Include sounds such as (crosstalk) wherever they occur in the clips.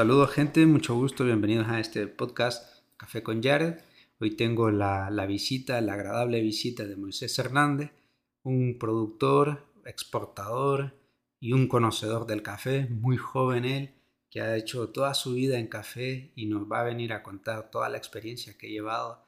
Saludos gente, mucho gusto, bienvenidos a este podcast Café con Jared. Hoy tengo la, visita, la agradable visita de Moisés Hernández, un productor, exportador y un conocedor del café, muy joven él, que ha hecho toda su vida en café y nos va a venir a contar toda la experiencia que ha llevado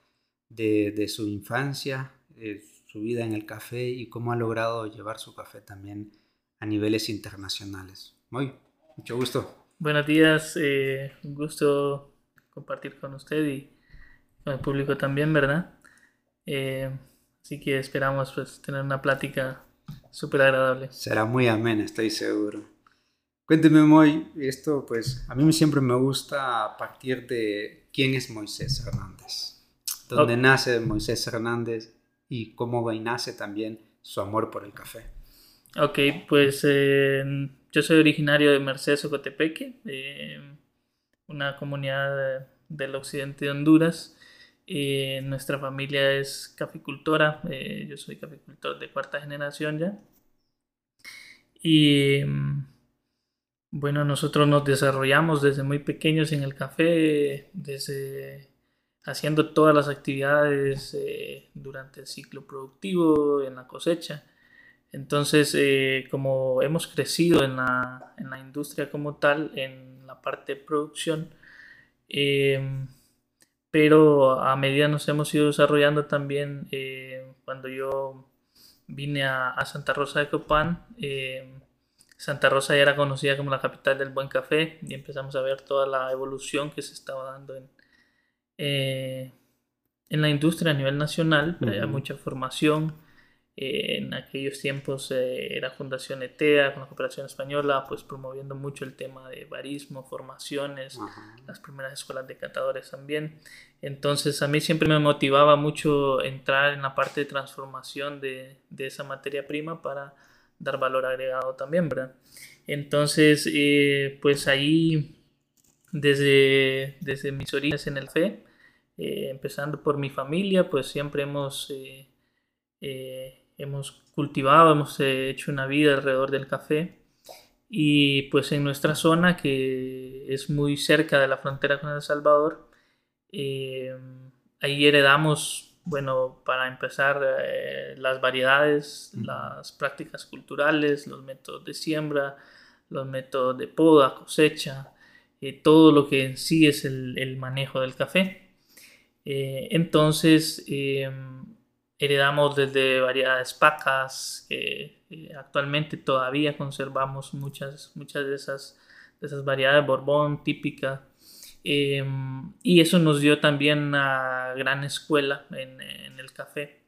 de, su infancia, de su vida en el café y cómo ha logrado llevar su café también a niveles internacionales. Muy, mucho gusto. Buenos días, eh, un gusto compartir con usted y con el público también, ¿verdad? Eh, así que esperamos pues, tener una plática súper agradable. Será muy amena, estoy seguro. Cuénteme, Moy, esto pues a mí siempre me gusta partir de quién es Moisés Hernández, dónde nace Moisés Hernández y cómo nace también su amor por el café. Ok, pues eh, yo soy originario de Mercedes, Ocotepeque, una comunidad del occidente de Honduras. Eh, nuestra familia es caficultora, eh, yo soy caficultor de cuarta generación ya. Y bueno, nosotros nos desarrollamos desde muy pequeños en el café, desde haciendo todas las actividades eh, durante el ciclo productivo, en la cosecha. Entonces, eh, como hemos crecido en la, en la, industria como tal, en la parte de producción, em, pero a medida nos hemos ido desarrollando también, eh, cuando yo vine a, a, Santa Rosa de Copán, em, Santa Rosa ya era conocida como la capital del buen café y empezamos a ver toda la evolución que se estaba dando en, eh, en la industria a nivel nacional. Había mucha formación eh, en aquellos tiempos eh, era Fundación ETEA con la cooperación española, pues promoviendo mucho el tema de barismo, formaciones, las primeras escuelas de catadores también. Entonces a mí siempre me motivaba mucho entrar en la parte de transformación de, de esa materia prima para dar valor agregado también, ¿verdad? Entonces, eh, pues ahí, desde, desde mis orígenes en el FE, empezando por mi familia, pues siempre hemos hemos cultivado, hemos eh, hecho una vida alrededor del café y pues en nuestra zona que es muy cerca de la frontera con El Salvador, eh, ahí heredamos, bueno, para empezar, eh, las variedades, las prácticas culturales, los métodos de siembra, los métodos de poda, cosecha, todo lo que en sí es el, el manejo del café. entonces, heredamos desde variedades pacas, que actualmente todavía conservamos muchas, muchas de, esas, de esas variedades, Borbón típica. Em, y eso nos dio también una gran escuela en, en el café.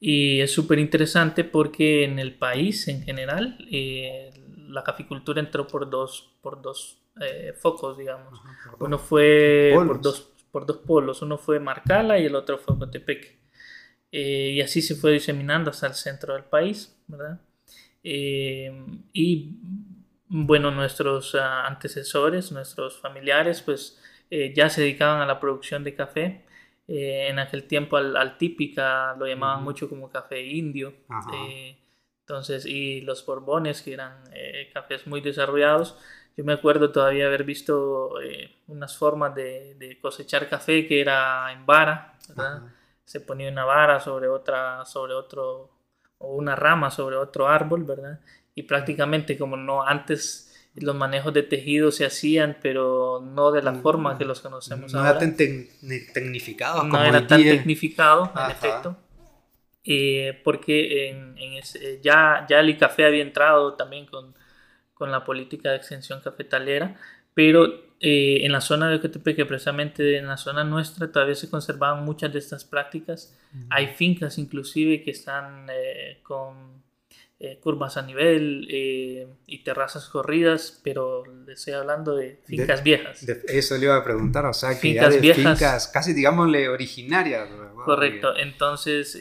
Y es súper interesante porque en el país en general eh, la caficultura entró por dos, por dos eh, focos, digamos. Uno fue por dos, por dos polos, uno fue Marcala y el otro fue Cotepeque. Eh, y así se fue diseminando hasta el centro del país, ¿verdad? Eh, y bueno, nuestros ah, antecesores, nuestros familiares, pues eh, ya se dedicaban a la producción de café. en aquel tiempo al, típica lo llamaban mucho como café indio. entonces, y los borbones, que eran cafés muy desarrollados. Yo me acuerdo todavía haber visto unas formas de, de, cosechar café que era en vara, ¿verdad? Se ponía una vara sobre otra, sobre otro, o una rama sobre otro árbol, ¿verdad? Y prácticamente como no antes los manejos de tejido se hacían, pero no de la mm, forma que los conocemos no ahora. Era tan tecnificado. No era tan tecnificado, en efecto. Eh, porque en, en ese, ya, ya el café había entrado también con, con la política de extensión cafetalera, pero eh, en la zona de Ocotepeque, precisamente en la zona nuestra, todavía se conservaban muchas de estas prácticas. Hay fincas inclusive que están eh, con eh, curvas a nivel y terrazas corridas, pero le estoy hablando de fincas viejas. eso le iba a preguntar, o sea, que fincas viejas, fincas casi digámosle originarias. Correcto, entonces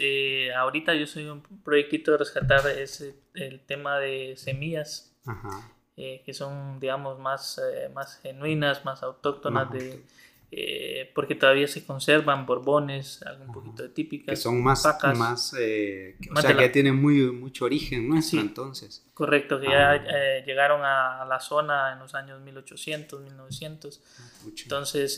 ahorita yo soy un proyectito de rescatar ese, el tema de semillas. Ajá eh, que son, digamos, más, eh, más genuinas, más autóctonas de, eh, porque todavía se conservan borbones, algo un poquito de típicas. Que son más, más, eh, o sea, que tienen muy, mucho origen nuestro entonces. Correcto, que ya ah. eh, llegaron a, la zona en los años 1800, 1900. Ah, entonces,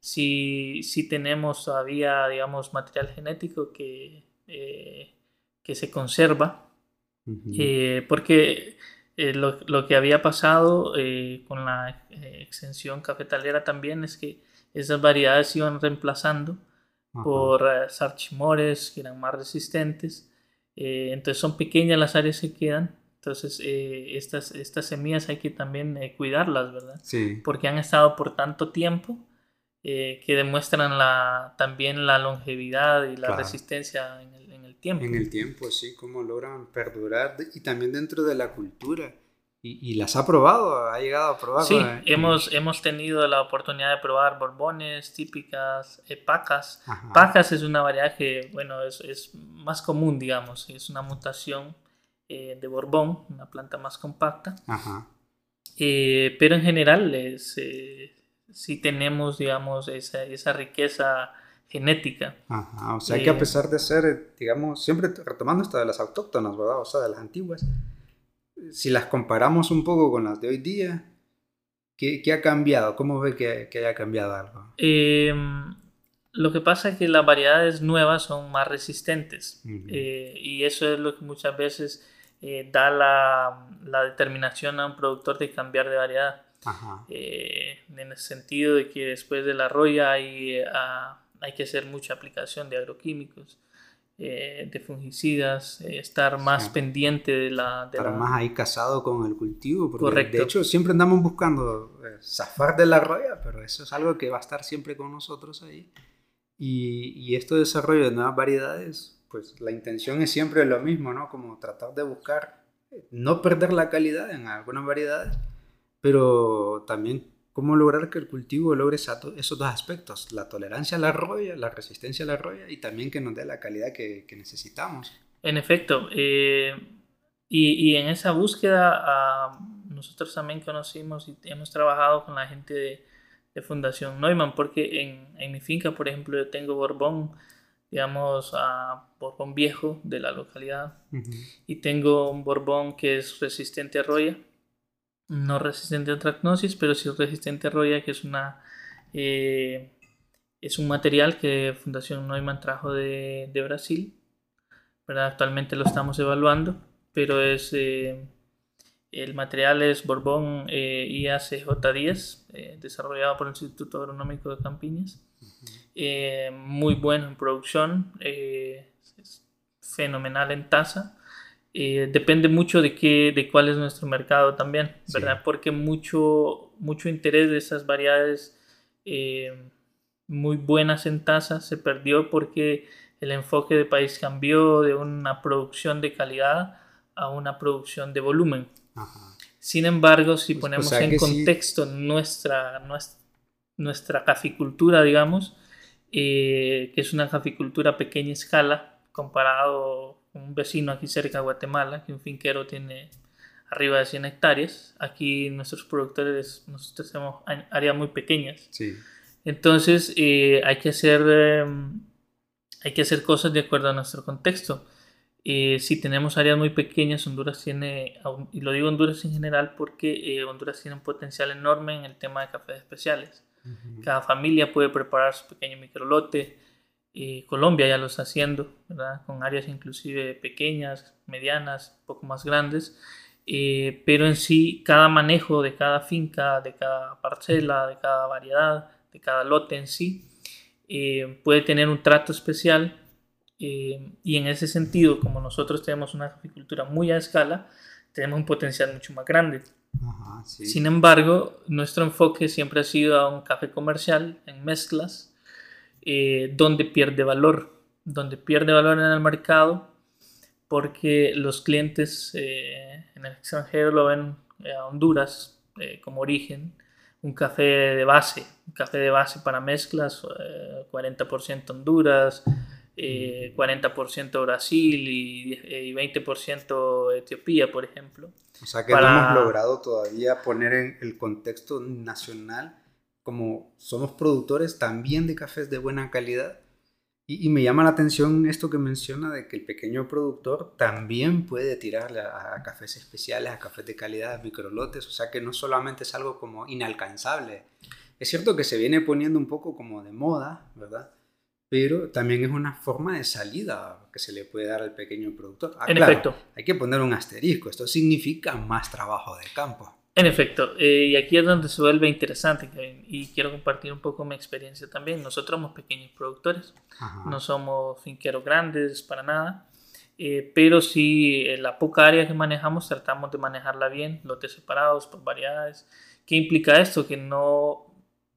sí, sí, tenemos todavía, digamos, material genético que, que se conserva, porque eh, lo, lo, que había pasado eh, con la eh, extensión cafetalera también es que esas variedades se iban reemplazando por sarchimores que eran más resistentes. entonces son pequeñas las áreas que quedan. Entonces estas, estas semillas hay que también cuidarlas, ¿verdad? Sí. Porque han estado por tanto tiempo que demuestran la, también la longevidad y la resistencia en el, tiempo. En el tiempo, sí, cómo logran perdurar y también dentro de la cultura. Y, las ha probado, ha llegado a probar. Sí, hemos, hemos tenido la oportunidad de probar borbones típicas, eh, pacas. Pacas es una variedad que, bueno, es, es, más común, digamos, es una mutación eh, de borbón, una planta más compacta. Ajá. Eh, pero en general es, sí tenemos, digamos, esa, esa riqueza genética. Ajá, o sea que a eh, pesar de ser, digamos, siempre retomando esta de las autóctonas, ¿verdad? O sea, de las antiguas, si las comparamos un poco con las de hoy día, ¿qué, qué ha cambiado? ¿Cómo ve que, que haya cambiado algo? Em, lo que pasa es que las variedades nuevas son más resistentes eh, y eso es lo que muchas veces eh, da la, la, determinación a un productor de cambiar de variedad. Ajá. en el sentido de que después de la roya hay... A, hay que hacer mucha aplicación de agroquímicos, eh, de fungicidas, eh, estar más pendiente de la... estar más ahí casado con el cultivo, porque Correcto. de hecho siempre andamos buscando eh, zafar de la roya, pero eso es algo que va a estar siempre con nosotros ahí. Y, y esto de desarrollo de nuevas variedades, pues la intención es siempre lo mismo, ¿no? Como tratar de buscar no perder la calidad en algunas variedades, pero también cómo lograr que el cultivo logre esos dos aspectos, la tolerancia a la roya, la resistencia a la roya y también que nos dé la calidad que, necesitamos. En efecto, eh, y, en esa búsqueda ah, nosotros también conocimos y hemos trabajado con la gente de, Fundación Neumann, porque en, mi finca, por ejemplo, yo tengo Borbón, digamos, a Borbón viejo de la localidad, y tengo un Borbón que es resistente a roya no resistente a tracnosis, pero sí resistente a roya, que es una eh, es un material que Fundación Neumann trajo de, Brasil. ¿verdad? Actualmente lo estamos evaluando, pero es eh, el material es Borbón eh, IACJ10, eh, desarrollado por el Instituto Agronómico de Campiñas. muy bueno en producción, fenomenal en tasa eh, depende mucho de, qué, de cuál es nuestro mercado también, ¿verdad? Porque mucho, mucho interés de esas variedades eh, muy buenas en tasa se perdió porque el enfoque de país cambió de una producción de calidad a una producción de volumen. Sin embargo, si pues, ponemos en contexto nuestra, nuestra, nuestra, caficultura, digamos, eh, que es una caficultura a pequeña escala comparado un vecino aquí cerca de Guatemala, que un finquero tiene arriba de 100 hectáreas. Aquí nuestros productores, nosotros tenemos áreas muy pequeñas. Entonces eh, hay, que hacer, em, hay que hacer cosas de acuerdo a nuestro contexto. Eh, si tenemos áreas muy pequeñas, Honduras tiene, y lo digo Honduras en general porque eh, Honduras tiene un potencial enorme en el tema de cafés especiales. Cada familia puede preparar su pequeño microlote, Colombia ya lo está haciendo, ¿verdad? con áreas inclusive pequeñas, medianas, un poco más grandes, eh, pero en sí cada manejo de cada finca, de cada parcela, de cada variedad, de cada lote en sí, eh, puede tener un trato especial eh, y en ese sentido, como nosotros tenemos una agricultura muy a escala, tenemos un potencial mucho más grande. Sin embargo, nuestro enfoque siempre ha sido a un café comercial en mezclas, eh, donde pierde valor, donde pierde valor en el mercado porque los clientes eh, en el extranjero lo ven eh, a Honduras como origen, un café de base, un café de base para mezclas, 40% Honduras, 40% Brasil y, 20% Etiopía, por ejemplo. O sea que no hemos logrado todavía poner en el contexto nacional como somos productores también de cafés de buena calidad, y, me llama la atención esto que menciona de que el pequeño productor también puede tirarle a, cafés especiales, a cafés de calidad, a microlotes, o sea que no solamente es algo como inalcanzable. Es cierto que se viene poniendo un poco como de moda, ¿verdad? Pero también es una forma de salida que se le puede dar al pequeño productor. Ah, en efecto. Hay que poner un asterisco, esto significa más trabajo de campo. En efecto, eh, y aquí es donde se vuelve interesante, y quiero compartir un poco mi experiencia también. Nosotros somos pequeños productores, no somos finqueros grandes para nada, eh, pero sí en la poca área que manejamos tratamos de manejarla bien, lotes separados por variedades. ¿Qué implica esto? Que no,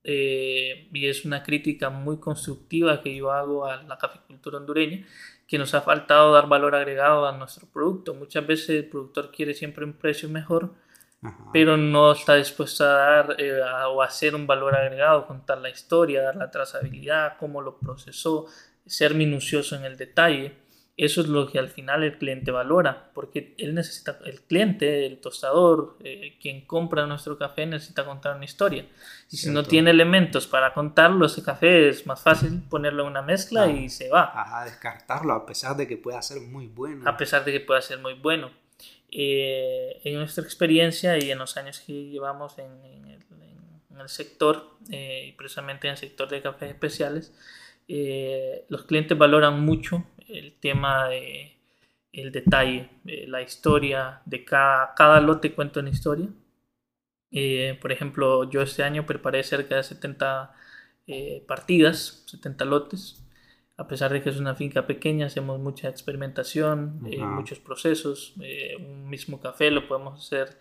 eh, y es una crítica muy constructiva que yo hago a la caficultura hondureña, que nos ha faltado dar valor agregado a nuestro producto. Muchas veces el productor quiere siempre un precio mejor, pero no está dispuesto a dar eh, o hacer un valor agregado, contar la historia, dar la trazabilidad, cómo lo procesó, ser minucioso en el detalle. Eso es lo que al final el cliente valora, porque él necesita, el cliente, el tostador, eh, quien compra nuestro café necesita contar una historia. Y si no tiene elementos para contarlo, ese café es más fácil ponerlo en una mezcla y se va. Ajá, descartarlo a pesar de que pueda ser muy bueno. A pesar de que pueda ser muy bueno. Eh, en nuestra experiencia y en los años que llevamos en, el, sector, eh, y precisamente en el sector de cafés especiales, eh, los clientes valoran mucho el tema de el detalle, la historia de cada, cada lote cuenta una historia. por ejemplo, yo este año preparé cerca de 70 partidas, 70 lotes, a pesar de que es una finca pequeña, hacemos mucha experimentación, eh, muchos procesos. Eh, un mismo café lo podemos hacer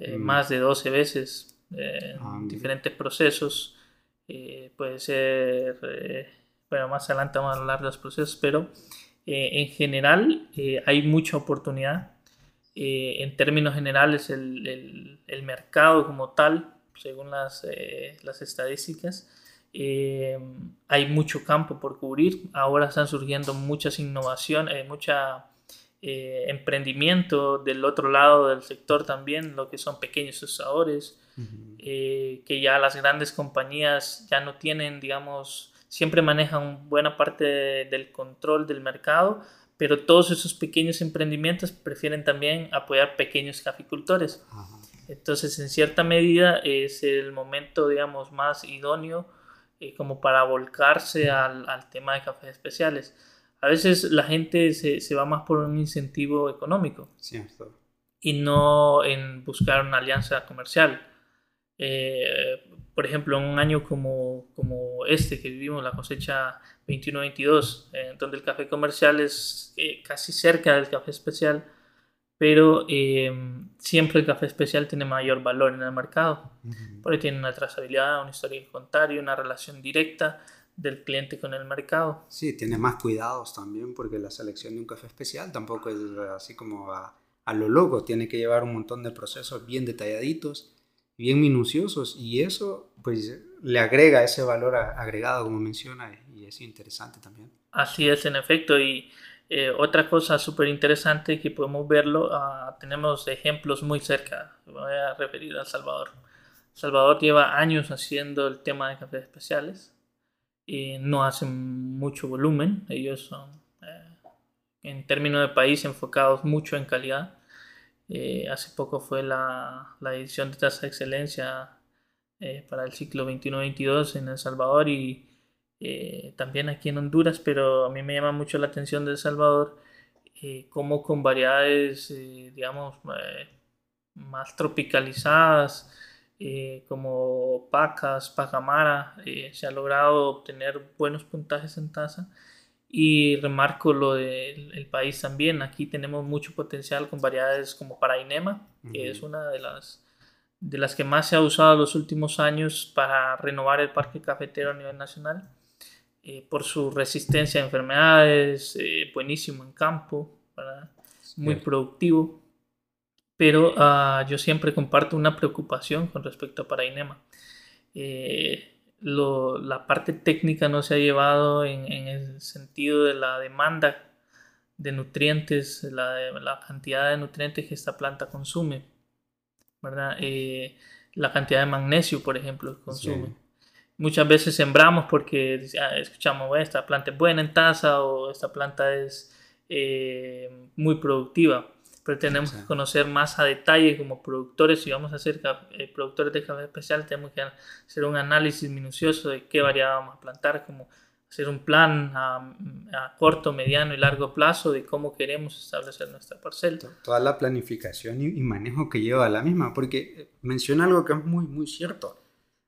eh, mm. más de 12 veces, ah, diferentes procesos. puede ser, bueno, más adelante vamos a hablar de los procesos, pero en general hay mucha oportunidad. en términos generales, el, el, el, mercado como tal, según las, las estadísticas, eh, hay mucho campo por cubrir. Ahora están surgiendo muchas innovaciones, eh, mucha eh, emprendimiento del otro lado del sector también, lo que son pequeños usadores, que ya las grandes compañías ya no tienen, digamos, siempre manejan buena parte del control del mercado, pero todos esos pequeños emprendimientos prefieren también apoyar pequeños caficultores. Entonces, en cierta medida, es el momento, digamos, más idóneo eh, como para volcarse al, al, tema de cafés especiales. A veces la gente se, se, va más por un incentivo económico Cierto. y no en buscar una alianza comercial. Eh, por ejemplo, en un año como, como este que vivimos, la cosecha 21-22, eh, donde el café comercial es casi cerca del café especial, pero eh, siempre el café especial tiene mayor valor en el mercado, porque tiene una trazabilidad, una historia de contar y una relación directa del cliente con el mercado. Sí, tiene más cuidados también, porque la selección de un café especial tampoco es así como a, a lo loco, tiene que llevar un montón de procesos bien detalladitos, bien minuciosos, y eso pues le agrega ese valor agregado, como menciona, y es interesante también. Así es, en efecto, y eh, otra cosa súper interesante que podemos verlo, ah, tenemos ejemplos muy cerca. Me voy a referir a El Salvador. El Salvador lleva años haciendo el tema de cafés especiales y no hacen mucho volumen. Ellos son, eh, en términos de país, enfocados mucho en calidad. Eh, hace poco fue la, la, edición de tasa de excelencia para el ciclo 21-22 en El Salvador y eh, también aquí en Honduras, pero a mí me llama mucho la atención de El Salvador, eh, como con variedades, eh, digamos, más tropicalizadas, como pacas, pacamara, se ha logrado obtener buenos puntajes en tasa. Y remarco lo del país también, aquí tenemos mucho potencial con variedades como Parainema, que es una de las de las que más se ha usado en los últimos años para renovar el parque cafetero a nivel nacional. Eh, por su resistencia a enfermedades, eh, buenísimo en campo, muy productivo. Pero ah, yo siempre comparto una preocupación con respecto a Parainema. Eh, la parte técnica no se ha llevado en, el sentido de la demanda de nutrientes, la, la, cantidad de nutrientes que esta planta consume, ¿verdad? la cantidad de magnesio, por ejemplo, que consume. Muchas veces sembramos porque ah, escuchamos, esta planta es buena en taza o esta planta es eh, muy productiva. Pero tenemos que conocer más a detalle como productores, si vamos a ser eh, productores de café especial, tenemos que hacer un análisis minucioso de qué variedad vamos a plantar, como hacer un plan a, corto, mediano y largo plazo de cómo queremos establecer nuestra parcela. Toda la planificación y, manejo que lleva la misma, porque eh, menciona algo que es muy, muy cierto.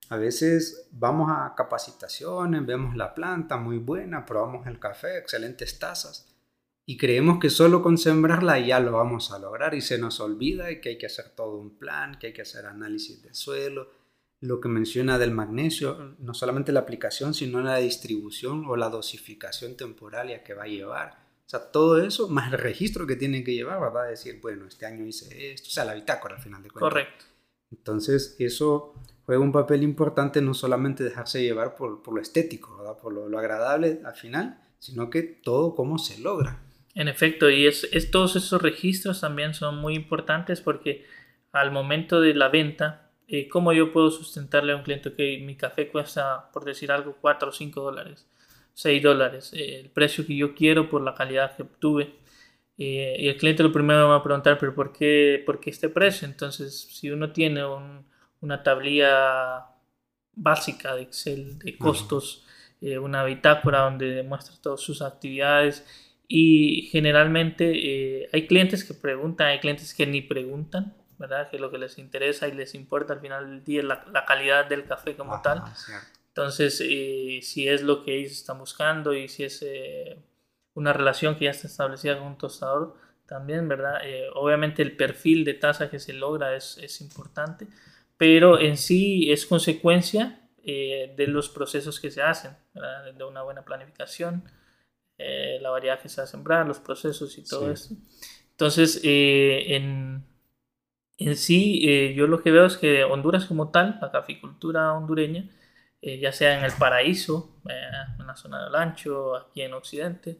A veces vamos a capacitaciones, vemos la planta muy buena, probamos el café, excelentes tazas, y creemos que solo con sembrarla ya lo vamos a lograr y se nos olvida que hay que hacer todo un plan, que hay que hacer análisis del suelo, lo que menciona del magnesio, no solamente la aplicación, sino la distribución o la dosificación temporaria que va a llevar. O sea, todo eso, más el registro que tiene que llevar, va a decir, bueno, este año hice esto, o sea, la bitácora al final de cuentas. Correcto. Entonces, eso juega un papel importante, no solamente dejarse llevar por, por lo estético, por lo, agradable al final, sino que todo cómo se logra. En efecto, y es, es, todos esos registros también son muy importantes porque al momento de la venta, eh, ¿cómo yo puedo sustentarle a un cliente que mi café cuesta, por decir algo, 4 o 5 dólares, 6 dólares, eh, el precio que yo quiero por la calidad que obtuve? Eh, y el cliente lo primero me va a preguntar, pero ¿por qué, por qué este precio? Entonces, si uno tiene una tablilla básica de Excel de costos, una bitácora donde demuestra todas sus actividades y generalmente hay clientes que preguntan, hay clientes que ni preguntan ¿verdad? Que lo que les interesa y les importa al final del día es la, calidad del café como tal. Entonces, eh, si es lo que ellos están buscando y si es eh, una relación que ya está establecida con un tostador, también, ¿verdad? Eh, obviamente el perfil de taza que se logra es, es importante, pero en sí es consecuencia de los procesos que se hacen, ¿verdad? de una buena planificación, la variedad que se va a sembrar, los procesos y todo eso. Entonces, en, en sí, eh, yo lo que veo es que Honduras como tal, la caficultura hondureña, eh, ya sea en el paraíso, eh, en la zona del ancho, aquí en Occidente,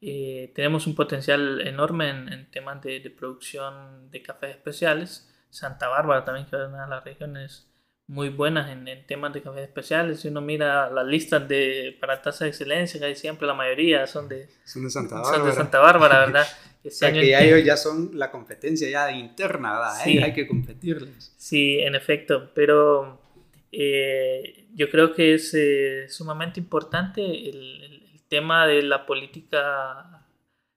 tenemos un potencial enorme en, temas de, producción de cafés especiales. Santa Bárbara también, que es una de las regiones muy buenas en, temas de cafés especiales. Si uno mira las listas de, para tasa de excelencia, que siempre la mayoría son de, son de Santa Bárbara, son de Santa Bárbara ¿verdad? (laughs) o sea, que ya ellos ya son la competencia ya interna, ¿verdad? Sí. Hay que competirles. Sí, en efecto, pero eh, yo creo que es eh, sumamente importante el, el, tema de la política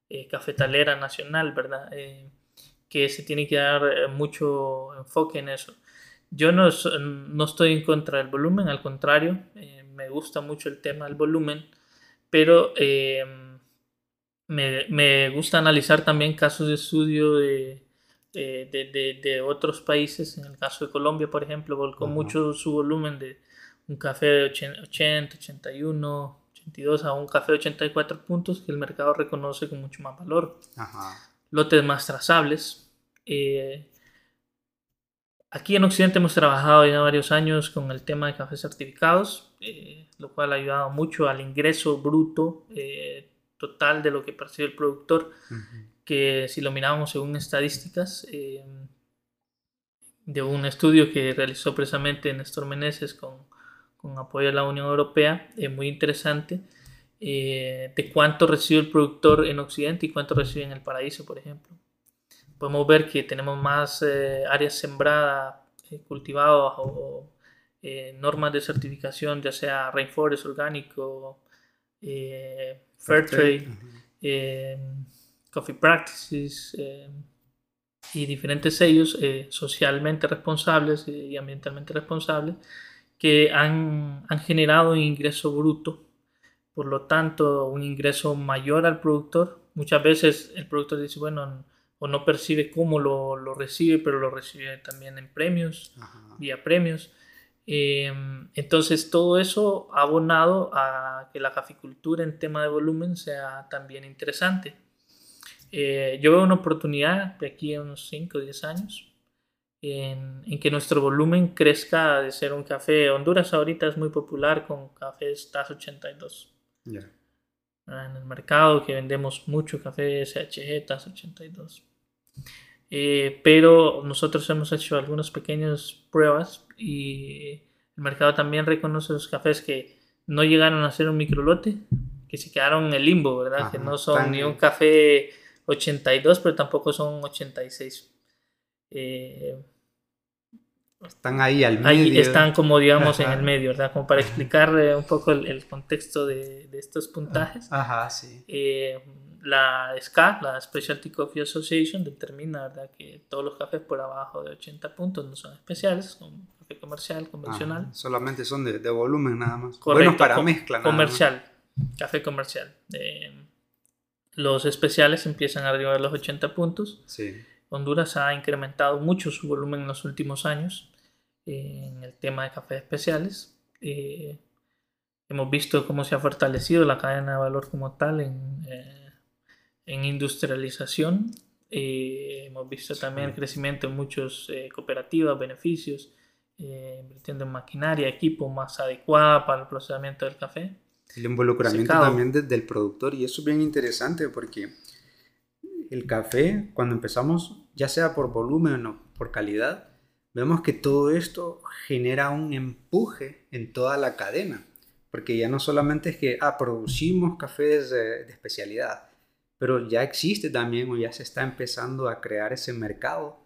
eh, cafetalera nacional, ¿verdad? Que se tiene que dar mucho enfoque en eso. Yo no, no estoy en contra del volumen, al contrario, me gusta mucho el tema del volumen, pero me, me, gusta analizar también casos de estudio de, de, de, de, otros países. En el caso de Colombia, por ejemplo, volcó mucho su volumen de un café de 80, 81, 82 a un café de 84 puntos que el mercado reconoce con mucho más valor. Lotes más trazables. Eh, aquí en Occidente hemos trabajado ya varios años con el tema de cafés certificados, eh, lo cual ha ayudado mucho al ingreso bruto eh, total de lo que percibe el productor, que si lo mirábamos según estadísticas eh, de un estudio que realizó precisamente Néstor Meneses con, con apoyo de la Unión Europea, es muy interesante, eh, de cuánto recibe el productor en Occidente y cuánto recibe en el paraíso, por ejemplo. Podemos ver que tenemos más eh, áreas sembradas, cultivadas o normas de certificación, ya sea rainforest orgánico, Fair Trade, eh, Coffee Practices eh, y diferentes sellos eh, socialmente responsables y ambientalmente responsables que han, han, generado ingreso bruto, por lo tanto un ingreso mayor al productor. Muchas veces el productor dice, bueno, o no percibe cómo lo, lo recibe, pero lo recibe también en premios, vía premios. Em, entonces todo eso ha abonado a que la caficultura en tema de volumen sea también interesante. Eh, yo veo una oportunidad de aquí a unos 5 o 10 años en, que nuestro volumen crezca de ser un café. Honduras ahorita es muy popular con cafés TAS 82. En el mercado que vendemos mucho café SHG TAS 82. Eh, pero nosotros hemos hecho algunas pequeñas pruebas y el El mercado también reconoce los cafés que no llegaron a ser un microlote, que se quedaron en el limbo, ¿verdad? que no son ni un café 82, pero tampoco son 86. Eh, están ahí al medio. Ahí están como, digamos, en el medio, ¿verdad? Como para explicar un poco el, contexto de, de, estos puntajes. Ajá, sí. Eh, la SCA, la Specialty Coffee Association, determina ¿verdad? que todos los cafés por abajo de 80 puntos no son especiales, son café comercial, convencional. solamente son de, de, volumen nada más. Correcto, para mezcla. comercial, café comercial. Eh, los especiales empiezan arriba de los 80 puntos. Sí. Honduras ha incrementado mucho su volumen en los últimos años en el tema de cafés especiales. Eh, hemos visto cómo se ha fortalecido la cadena de valor como tal en en industrialización. Eh, hemos visto también el crecimiento en muchas eh, cooperativas, beneficios, eh, invirtiendo en maquinaria, equipo más adecuada para el procesamiento del café. El involucramiento también del productor y eso es bien interesante porque el café, cuando empezamos, ya sea por volumen o por calidad, vemos que todo esto genera un empuje en toda la cadena, porque ya no solamente es que ah, producimos cafés de especialidad, pero ya existe también o ya se está empezando a crear ese mercado,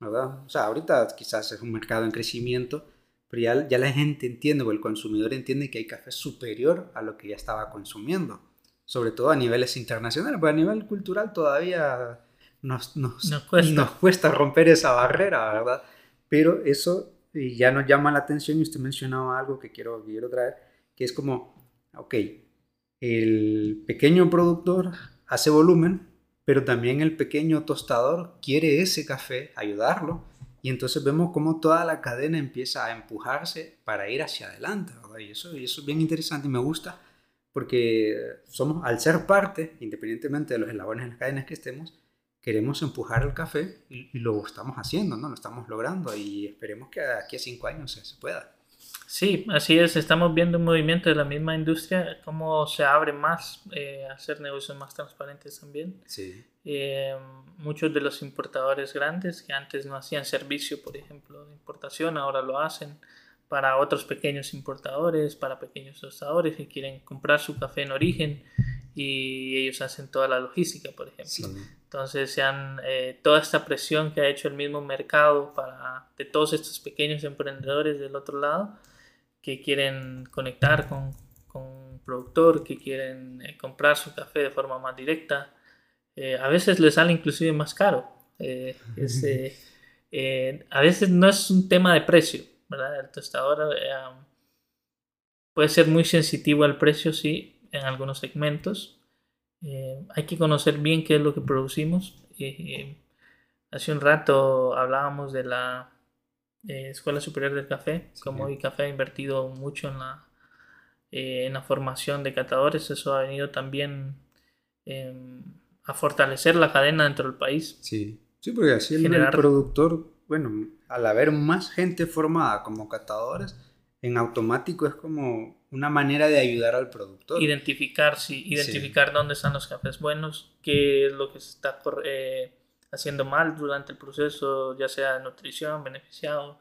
¿verdad? O sea, ahorita quizás es un mercado en crecimiento, pero ya, ya la gente entiende o el consumidor entiende que hay café superior a lo que ya estaba consumiendo, sobre todo a niveles internacionales, pero a nivel cultural todavía nos, nos, nos, cuesta. nos cuesta romper esa barrera, ¿verdad? Pero eso ya nos llama la atención y usted mencionaba algo que quiero, quiero traer, que es como, ok, el pequeño productor hace volumen, pero también el pequeño tostador quiere ese café, ayudarlo, y entonces vemos cómo toda la cadena empieza a empujarse para ir hacia adelante, Y eso, es bien interesante y me gusta porque somos, al ser parte, independientemente de los eslabones en las cadenas que estemos, queremos empujar el café y, lo estamos haciendo, ¿no? Lo estamos logrando y esperemos que aquí a cinco años se pueda. Sí, así es. Estamos viendo un movimiento de la misma industria, cómo se abre más eh, a hacer negocios más transparentes también. Sí. Eh, muchos de los importadores grandes que antes no hacían servicio, por ejemplo, de importación, ahora lo hacen para otros pequeños importadores, para pequeños tostadores que quieren comprar su café en origen y ellos hacen toda la logística, por ejemplo. Entonces, sean, eh, toda esta presión que ha hecho el mismo mercado para, de todos estos pequeños emprendedores del otro lado, que quieren conectar con, con un productor, que quieren eh, comprar su café de forma más directa. Eh, a veces les sale inclusive más caro. Eh, (laughs) a veces no es un tema de precio, ¿verdad? El tostador puede ser muy sensitivo al precio, sí, en algunos segmentos. hay que conocer bien qué es lo que producimos. hace un rato hablábamos de la eh, Escuela Superior del Café, como el café ha invertido mucho en la, eh, en la formación de catadores, eso ha venido también em, a fortalecer la cadena dentro del país. Sí, sí porque así el, productor, bueno, al haber más gente formada como catadores, en automático es como una manera de ayudar al productor. Identificar, sí, identificar dónde están los cafés buenos, qué es lo que se está eh, haciendo mal durante el proceso, ya sea nutrición, beneficiado,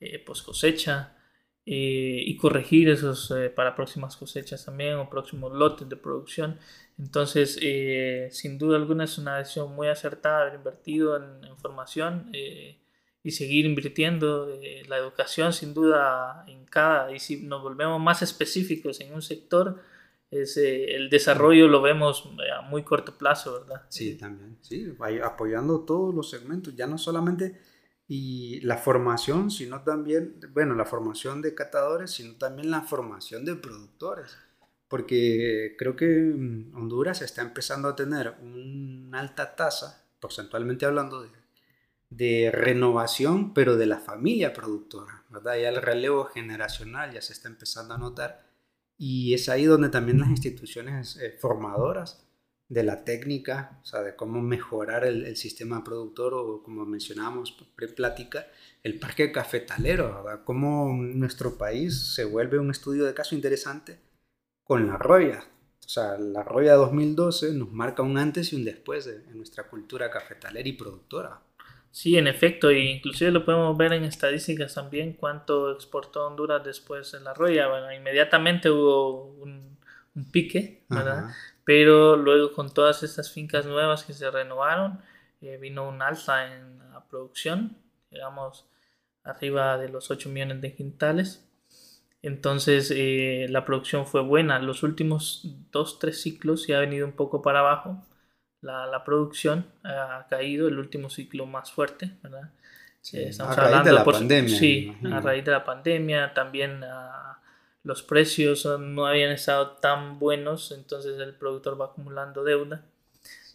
eh, post cosecha, eh, y corregir esos para próximas cosechas también o próximos lotes de producción. Entonces, eh, sin duda alguna es una decisión muy acertada haber invertido en, en formación y seguir invirtiendo. la educación, sin duda, en cada, y si nos volvemos más específicos en un sector, el desarrollo lo vemos a muy corto plazo, ¿verdad? Sí, también, sí, apoyando todos los segmentos, ya no solamente y la formación, sino también, bueno, la formación de catadores, sino también la formación de productores, porque creo que mm, Honduras está empezando a tener una alta tasa, porcentualmente hablando, de, de renovación, pero de la familia productora, ¿verdad? Ya el relevo generacional ya se está empezando a notar y es ahí donde también las instituciones eh, formadoras de la técnica, o sea, de cómo mejorar el, sistema productor o como mencionábamos pre-plática, el parque cafetalero, ¿verdad? cómo nuestro país se vuelve un estudio de caso interesante con la roya. O sea, la roya 2012 nos marca un antes y un después de, nuestra cultura cafetalera y productora. Sí, en efecto, e inclusive lo podemos ver en estadísticas también, cuánto exportó Honduras después de la roya. Bueno, inmediatamente hubo un, pique, ¿verdad? Pero luego con todas estas fincas nuevas que se renovaron, eh, vino un alza en la producción, digamos, arriba de los 8 millones de quintales. Entonces eh, la producción fue buena. Los últimos 2-3 ciclos se ha venido un poco para abajo la, producción ha caído, el último ciclo más fuerte, ¿verdad? Eh, estamos a raíz hablando de la pandemia. Sí, a raíz de la pandemia, también ah, los precios no habían estado tan buenos, entonces el productor va acumulando deuda.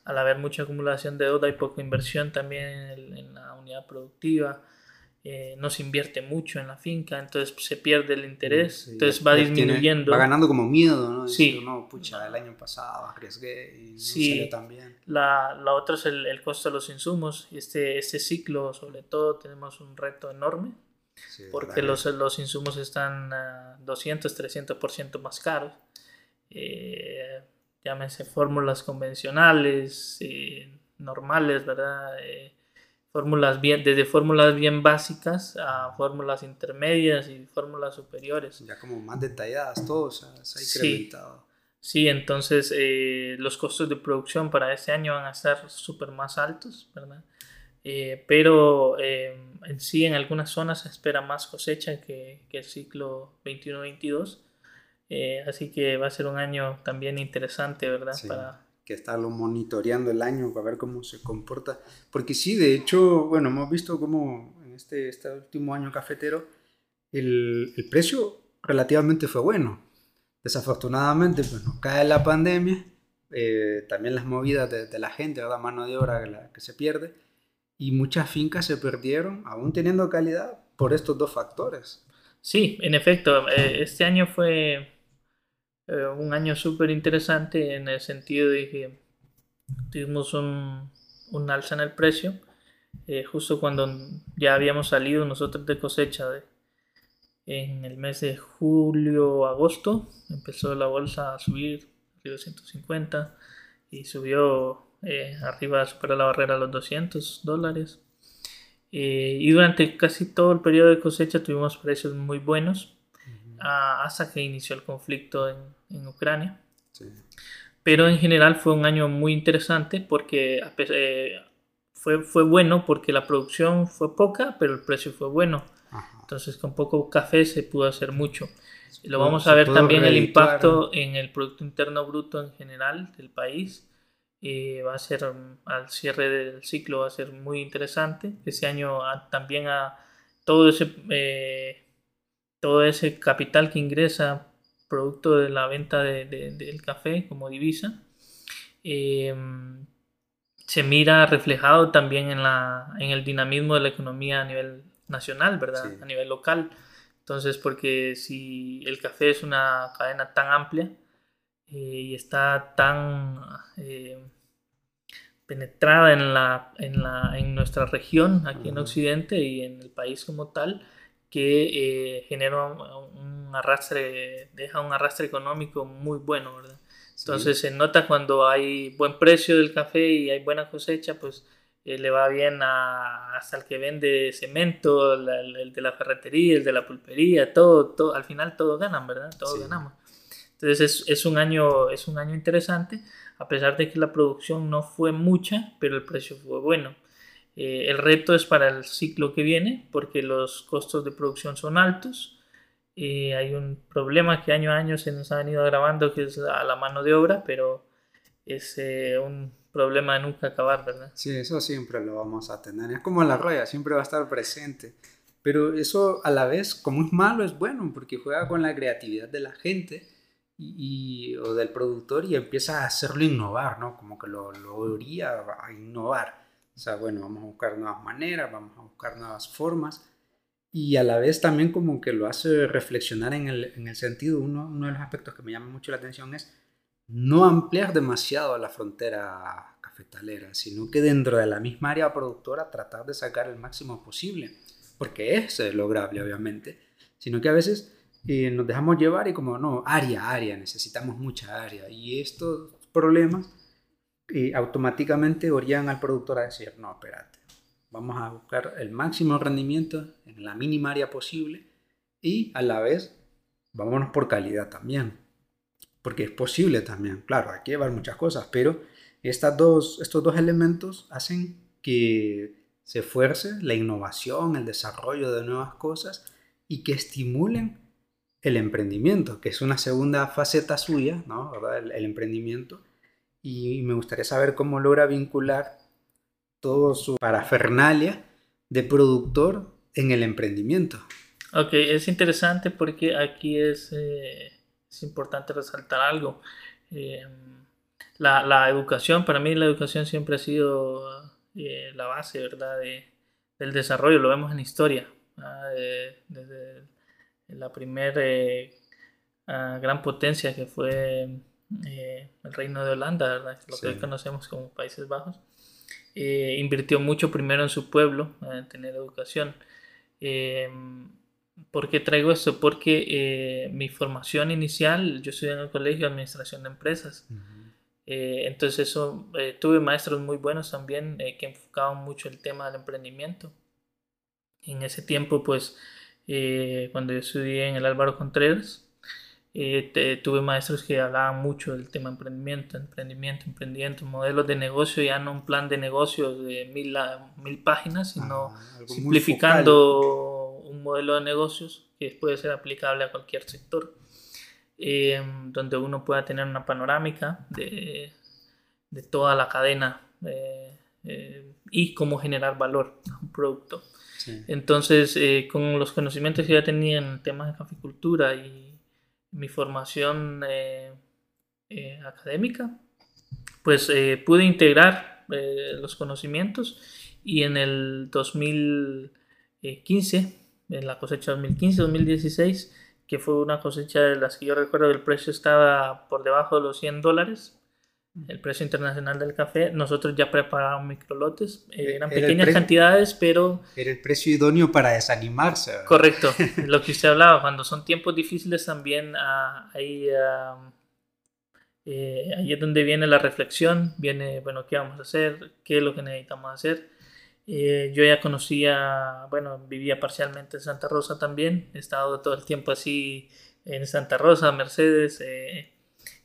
Al haber mucha acumulación de deuda y poca inversión también en la unidad productiva, eh, no se invierte mucho en la finca, entonces se pierde el interés, entonces va disminuyendo. va ganando como miedo, ¿no? Sí. no, pucha, el año pasado arriesgué y no sí. salió tan bien. La, la otra es el, el, costo de los insumos. Este, este ciclo, sobre todo, tenemos un reto enorme. porque los, los, insumos están 200, 300% más caros. Eh, llámense fórmulas convencionales, eh, normales, ¿verdad? Eh, fórmulas bien, desde fórmulas bien básicas a fórmulas intermedias y fórmulas superiores. Ya como más detalladas, todos se ha incrementado. Sí, entonces eh, los costos de producción para este año van a estar súper más altos, ¿verdad? Eh, pero eh, en sí en algunas zonas se espera más cosecha que, que el ciclo 21-22, así que va a ser un año también interesante, ¿verdad? Para, que estarlo monitoreando el año para ver cómo se comporta. Porque sí, de hecho, bueno, hemos visto cómo en este, este último año cafetero el, el, precio relativamente fue bueno. Desafortunadamente, pues nos cae la pandemia, eh, también las movidas de, la gente, la mano de obra que, la, que se pierde, y muchas fincas se perdieron, aún teniendo calidad, por estos dos factores. Sí, en efecto, eh, este año fue eh, un año súper interesante en el sentido de que tuvimos un, un alza en el precio, eh, justo cuando ya habíamos salido nosotros de cosecha de, en el mes de julio agosto, empezó la bolsa a subir arriba de 150 y subió eh, arriba, superó la barrera de los 200 dólares. y durante casi todo el periodo de cosecha tuvimos precios muy buenos hasta que inició el conflicto en, en Ucrania. Pero en general fue un año muy interesante porque eh, fue, fue bueno porque la producción fue poca, pero el precio fue bueno. Entonces con poco café se pudo hacer mucho. Y lo vamos a ver también el impacto en el Producto Interno Bruto en general del país. y va a ser al cierre del ciclo va a ser muy interesante. Ese año también a todo ese eh, todo ese capital que ingresa producto de la venta de, del café como divisa, em, se mira reflejado también en, la, en el dinamismo de la economía a nivel nacional, ¿verdad? A nivel local. Entonces, porque si el café es una cadena tan amplia eh, y está tan eh, penetrada en, la, en, la, en nuestra región, aquí en Occidente y en el país como tal, que eh, genera un, arrastre, deja un arrastre económico muy bueno, ¿verdad? Entonces se nota cuando hay buen precio del café y hay buena cosecha, pues eh, le va bien a, hasta el que vende cemento, el, de la ferretería, el de la pulpería, todo, todo, al final todos ganan, ¿verdad? Todos ganamos. Entonces es, es, un año, es un año interesante, a pesar de que la producción no fue mucha, pero el precio fue bueno. Eh, el reto es para el ciclo que viene porque los costos de producción son altos. Eh, hay un problema que año a año se nos ha venido agravando que es la, la mano de obra, pero es eh, un problema de nunca acabar, ¿verdad? Sí, eso siempre lo vamos a tener. Es como la roya, siempre va a estar presente. Pero eso a la vez, como es malo, es bueno porque juega con la creatividad de la gente y, o del productor y empieza a hacerlo innovar, ¿no? Como que lo, lo a innovar. O sea, bueno, vamos a buscar nuevas maneras, vamos a buscar nuevas formas y a la vez también como que lo hace reflexionar en el, en el sentido, uno, uno de los aspectos que me llama mucho la atención es no ampliar demasiado la frontera cafetalera, sino que dentro de la misma área productora tratar de sacar el máximo posible, porque es lograble obviamente, sino que a veces eh, nos dejamos llevar y como, no, área, área, necesitamos mucha área y estos problemas y automáticamente orían al productor a decir, no, espérate, Vamos a buscar el máximo rendimiento en la mínima área posible y a la vez vámonos por calidad también. Porque es posible también, claro, hay que llevar muchas cosas, pero estas dos, estos dos elementos hacen que se esfuerce la innovación, el desarrollo de nuevas cosas y que estimulen el emprendimiento, que es una segunda faceta suya, ¿no? El, el emprendimiento. Y me gustaría saber cómo logra vincular todo su parafernalia de productor en el emprendimiento. Ok, es interesante porque aquí es, eh, es importante resaltar algo. Eh, la, la, educación, para mí la educación siempre ha sido eh, la base, ¿verdad? De, del desarrollo, lo vemos en historia. desde la primera ah, gran potencia que fue el reino de Holanda, ¿verdad? Lo que hoy conocemos como Países Bajos. Invirtió mucho primero en su pueblo, en tener educación. ¿Por qué traigo esto? Porque eh, mi formación inicial, yo estudié en el colegio de administración de empresas. Eh, entonces eso, eh, tuve maestros muy buenos también que enfocaban mucho el tema del emprendimiento. En ese tiempo, pues, cuando yo estudié en el Álvaro Contreras, tuve maestros que hablaban mucho del tema emprendimiento, emprendimiento, emprendimiento, modelos de negocio, ya no un plan de negocio de mil, mil páginas, sino ah, simplificando un modelo de negocios que puede ser aplicable a cualquier sector, eh, donde uno pueda tener una panorámica de, de toda la cadena eh, eh, y cómo generar valor a un producto. Entonces, con los conocimientos que ya tenía en temas de caficultura y mi formación académica, pues pude integrar los conocimientos y en el 2015 en la cosecha 2015-2016, que fue una cosecha de las que yo recuerdo el precio estaba por debajo de los 100 dólares, el precio internacional del café. Nosotros ya preparábamos microlotes, eh, eran pequeñas cantidades, pero... Era el precio idóneo para desanimarse. Correcto, (laughs) lo que usted hablaba, cuando son tiempos difíciles también ah, ahí, ah, eh, ahí es donde viene la reflexión, viene, bueno, ¿qué vamos a hacer? ¿Qué es lo que necesitamos hacer? Eh, yo ya conocía, bueno, vivía parcialmente en Santa Rosa también, he estado todo el tiempo así en Santa Rosa, Mercedes. Eh,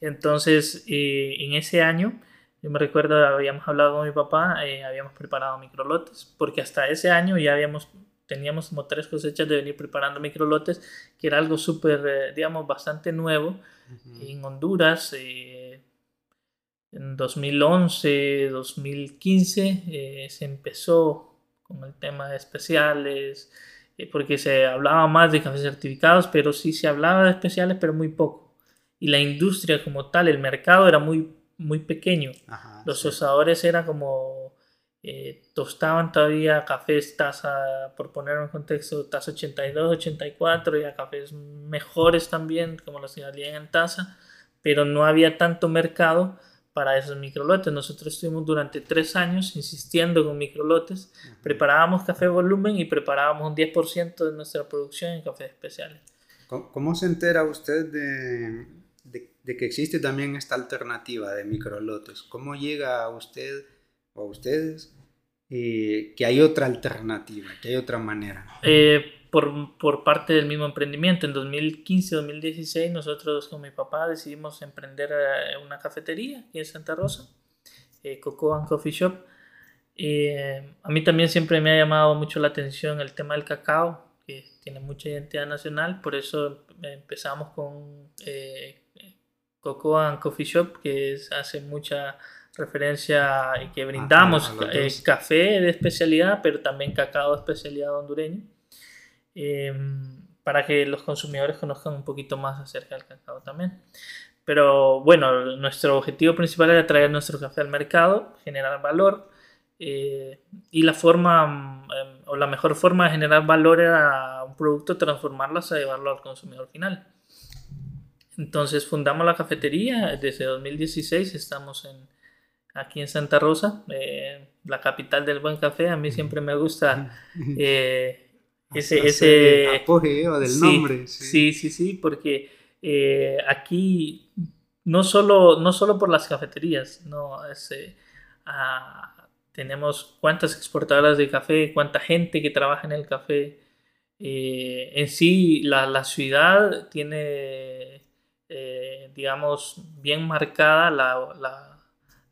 entonces, eh, en ese año, yo me recuerdo, habíamos hablado con mi papá, habíamos preparado microlotes, porque hasta ese año ya habíamos, teníamos como tres cosechas de venir preparando microlotes, que era algo súper, digamos, bastante nuevo en Honduras en 2011, 2015 eh, se empezó con el tema de especiales, eh, porque se hablaba más de cafés certificados, pero sí se hablaba de especiales, pero muy poco. Y la industria como tal, el mercado era muy, muy pequeño. Los sí. tosadores eran como, eh, tostaban todavía cafés taza, por poner en contexto, taza 82, 84, y a cafés mejores también, como los que salían en taza, pero no había tanto mercado para esos microlotes. Nosotros estuvimos durante tres años insistiendo con microlotes. Preparábamos café volumen y preparábamos un 10% de nuestra producción en cafés especiales. ¿Cómo, se entera usted de, de, que existe también esta alternativa de microlotes? ¿Cómo llega a usted o a ustedes eh, que hay otra alternativa, que hay otra manera? Eh, por, por, parte del mismo emprendimiento. En 2015-2016 nosotros con mi papá decidimos emprender eh, una cafetería aquí en Santa Rosa, eh, Cocoa and Coffee Shop. Eh, a mí también siempre me ha llamado mucho la atención el tema del cacao, que tiene mucha identidad nacional, por eso empezamos con eh, Cocoa and Coffee Shop, que hace mucha referencia y que brindamos café de especialidad, pero también cacao de especialidad hondureño. Em, para que los consumidores conozcan un poquito más acerca del cacao también. Pero bueno, nuestro objetivo principal era traer nuestro café al mercado, generar valor. Eh, y la forma, em, o la mejor forma de generar valor era un producto, transformarlo hasta llevarlo al consumidor final. Entonces fundamos la cafetería, desde 2016 estamos en, aquí en Santa Rosa, eh, la capital del buen café. A mí siempre me gusta (laughs) eh, ese, ese apogeo del nombre. Sí, sí, sí, porque eh, aquí no solo, no solo por las cafeterías, no, es, eh, tenemos cuántas exportadoras de café, cuánta gente que trabaja en el café. Eh, en sí, la, la ciudad tiene, eh, digamos, bien marcada la, la,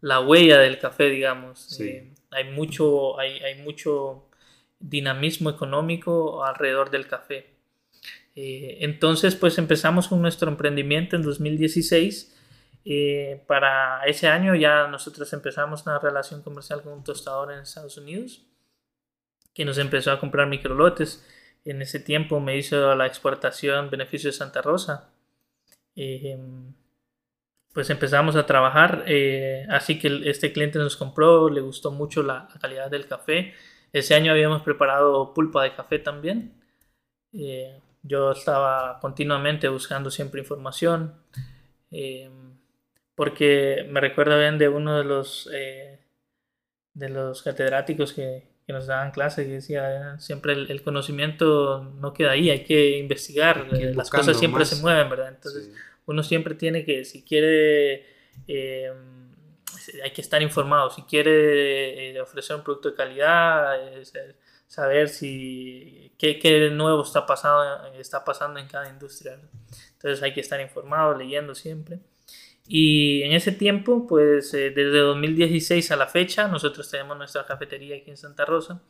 la, huella del café, digamos. Eh, hay, mucho, hay, hay, mucho dinamismo económico alrededor del café. entonces, pues empezamos con nuestro emprendimiento en 2016 eh, para ese año ya nosotros empezamos una relación comercial con un tostador en Estados Unidos que nos empezó a comprar microlotes. En ese tiempo me hizo la exportación Beneficio de Santa Rosa. Eh, pues empezamos a trabajar, eh, así que este cliente nos compró, le gustó mucho la, calidad del café. Ese año habíamos preparado pulpa de café también. yo estaba continuamente buscando siempre información porque me recuerdo bien de uno de los, eh, de los catedráticos que, que, nos daban clase que decía, siempre el, conocimiento no queda ahí, hay que investigar, eh, las cosas siempre se mueven, ¿verdad? Entonces uno siempre tiene que, si quiere... Eh, hay que estar informado. Si quiere ofrecer un producto de calidad, saber si qué, qué, nuevo está pasando, está pasando en cada industria. Entonces hay que estar informado, leyendo siempre. Y en ese tiempo, pues eh, desde 2016 a la fecha, nosotros tenemos nuestra cafetería aquí en Santa Rosa.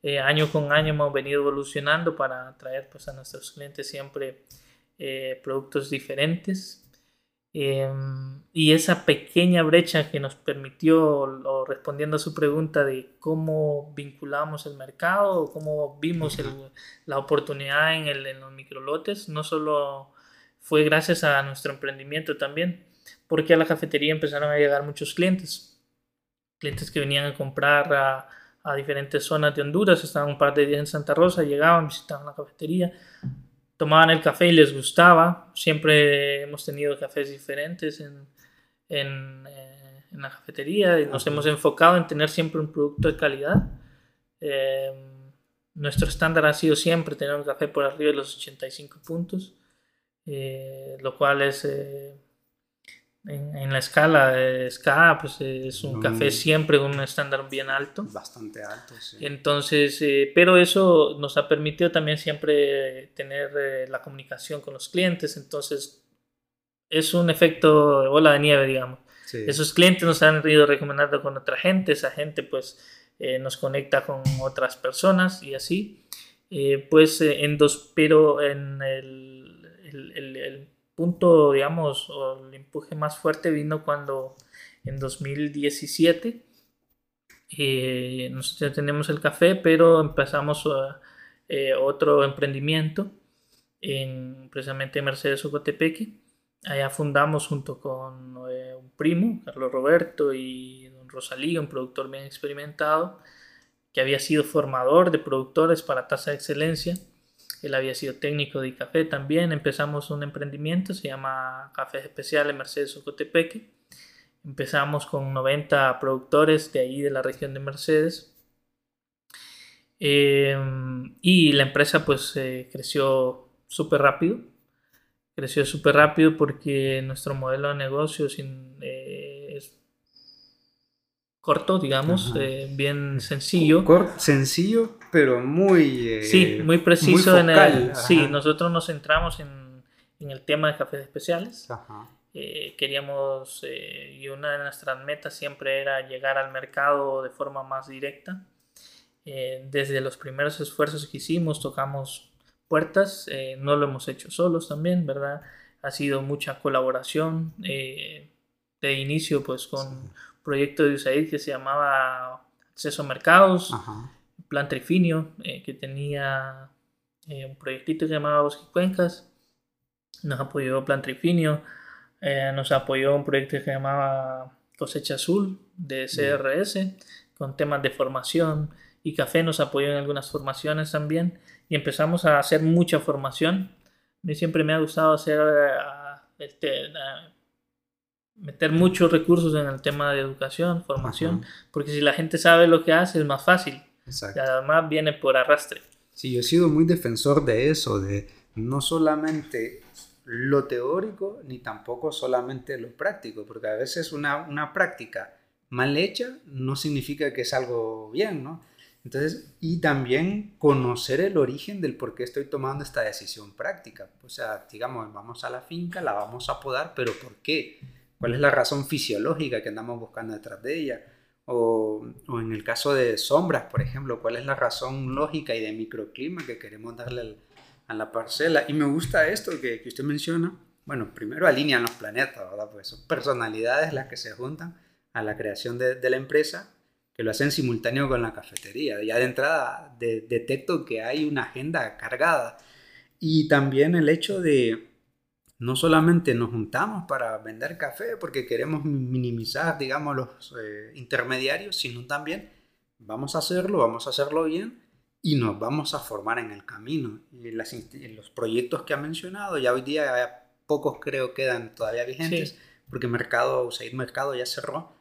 Eh, año con año hemos venido evolucionando para traer pues, a nuestros clientes siempre eh, productos diferentes. Em, y esa pequeña brecha que nos permitió, o respondiendo a su pregunta de cómo vinculamos el mercado, cómo vimos la oportunidad en, el, en los microlotes, no solo fue gracias a nuestro emprendimiento también, porque a la cafetería empezaron a llegar muchos clientes. Clientes que venían a comprar a, a diferentes zonas de Honduras, estaban un par de días en Santa Rosa, llegaban, visitaban la cafetería, tomaban el café y les gustaba. Siempre hemos tenido cafés diferentes en, en, eh, en la cafetería y nos hemos enfocado en tener siempre un producto de calidad. Eh, nuestro estándar ha sido siempre tener un café por arriba de los 85 puntos, eh, lo cual es en, la escala de SCA, pues es un café siempre un estándar bien alto. Bastante alto, sí. Entonces, eh, pero eso nos ha permitido también siempre tener eh, la comunicación con los clientes. Entonces, es un efecto de bola de nieve, digamos. Esos clientes nos han ido recomendando con otra gente, esa gente pues eh, nos conecta con otras personas y así. pues en dos, pero en el, el, el punto, digamos, o el empuje más fuerte vino cuando en 2017 eh, nosotros tenemos el café, pero empezamos eh, otro emprendimiento en precisamente Mercedes Ocotepeque. Allá fundamos junto con eh, un primo, Carlos Roberto, y don Rosalí, un productor bien experimentado, que había sido formador de productores para tasa de excelencia él había sido técnico de café también. Empezamos un emprendimiento, se llama Cafés Especiales Mercedes Ocotepeque. Empezamos con 90 productores de ahí de la región de Mercedes. Em, y la empresa pues eh, creció súper rápido. Creció súper rápido porque nuestro modelo de negocio sin, eh, es corto, digamos, eh, bien sencillo. sencillo, pero muy... Eh, sí, muy preciso. en el, sí, nosotros nos centramos en, en, el tema de cafés especiales. Eh, queríamos, y una de nuestras metas siempre era llegar al mercado de forma más directa. desde los primeros esfuerzos que hicimos, tocamos puertas, no lo hemos hecho solos también, ¿verdad? Ha sido mucha colaboración de inicio, pues con proyecto de USAID que se llamaba Acceso a Mercados, Plan Trifinio, eh, que tenía eh, un proyectito que se llamaba Bosque Cuencas, nos apoyó Plan Trifinio, eh, nos apoyó un proyecto que se llamaba Cosecha Azul de CRS, con temas de formación, y Café nos apoyó en algunas formaciones también, y empezamos a hacer mucha formación. A mí siempre me ha gustado hacer este, meter muchos recursos en el tema de educación, formación, porque si la gente sabe lo que hace es más fácil. Exacto. Y además viene por arrastre. Sí, yo he sido muy defensor de eso, de no solamente lo teórico ni tampoco solamente lo práctico, porque a veces una, una práctica mal hecha no significa que es algo bien, ¿no? Entonces, y también conocer el origen del por qué estoy tomando esta decisión práctica. O sea, digamos, vamos a la finca, la vamos a podar, pero ¿por qué? ¿Cuál es la razón fisiológica que andamos buscando detrás de ella? O, o en el caso de sombras, por ejemplo, ¿cuál es la razón lógica y de microclima que queremos darle a la parcela? Y me gusta esto que, que usted menciona. Bueno, primero alinean los planetas, ¿verdad? Pues son personalidades las que se juntan a la creación de, de la empresa que lo hacen simultáneo con la cafetería. Ya de entrada detecto que hay una agenda cargada. Y también el hecho de no solamente nos juntamos para vender café porque queremos minimizar, digamos, los eh, intermediarios, sino también vamos a hacerlo, vamos a hacerlo bien y nos vamos a formar en el camino. Y los proyectos que ha mencionado, ya hoy día pocos creo quedan todavía vigentes, porque mercado, USAID Mercado ya cerró,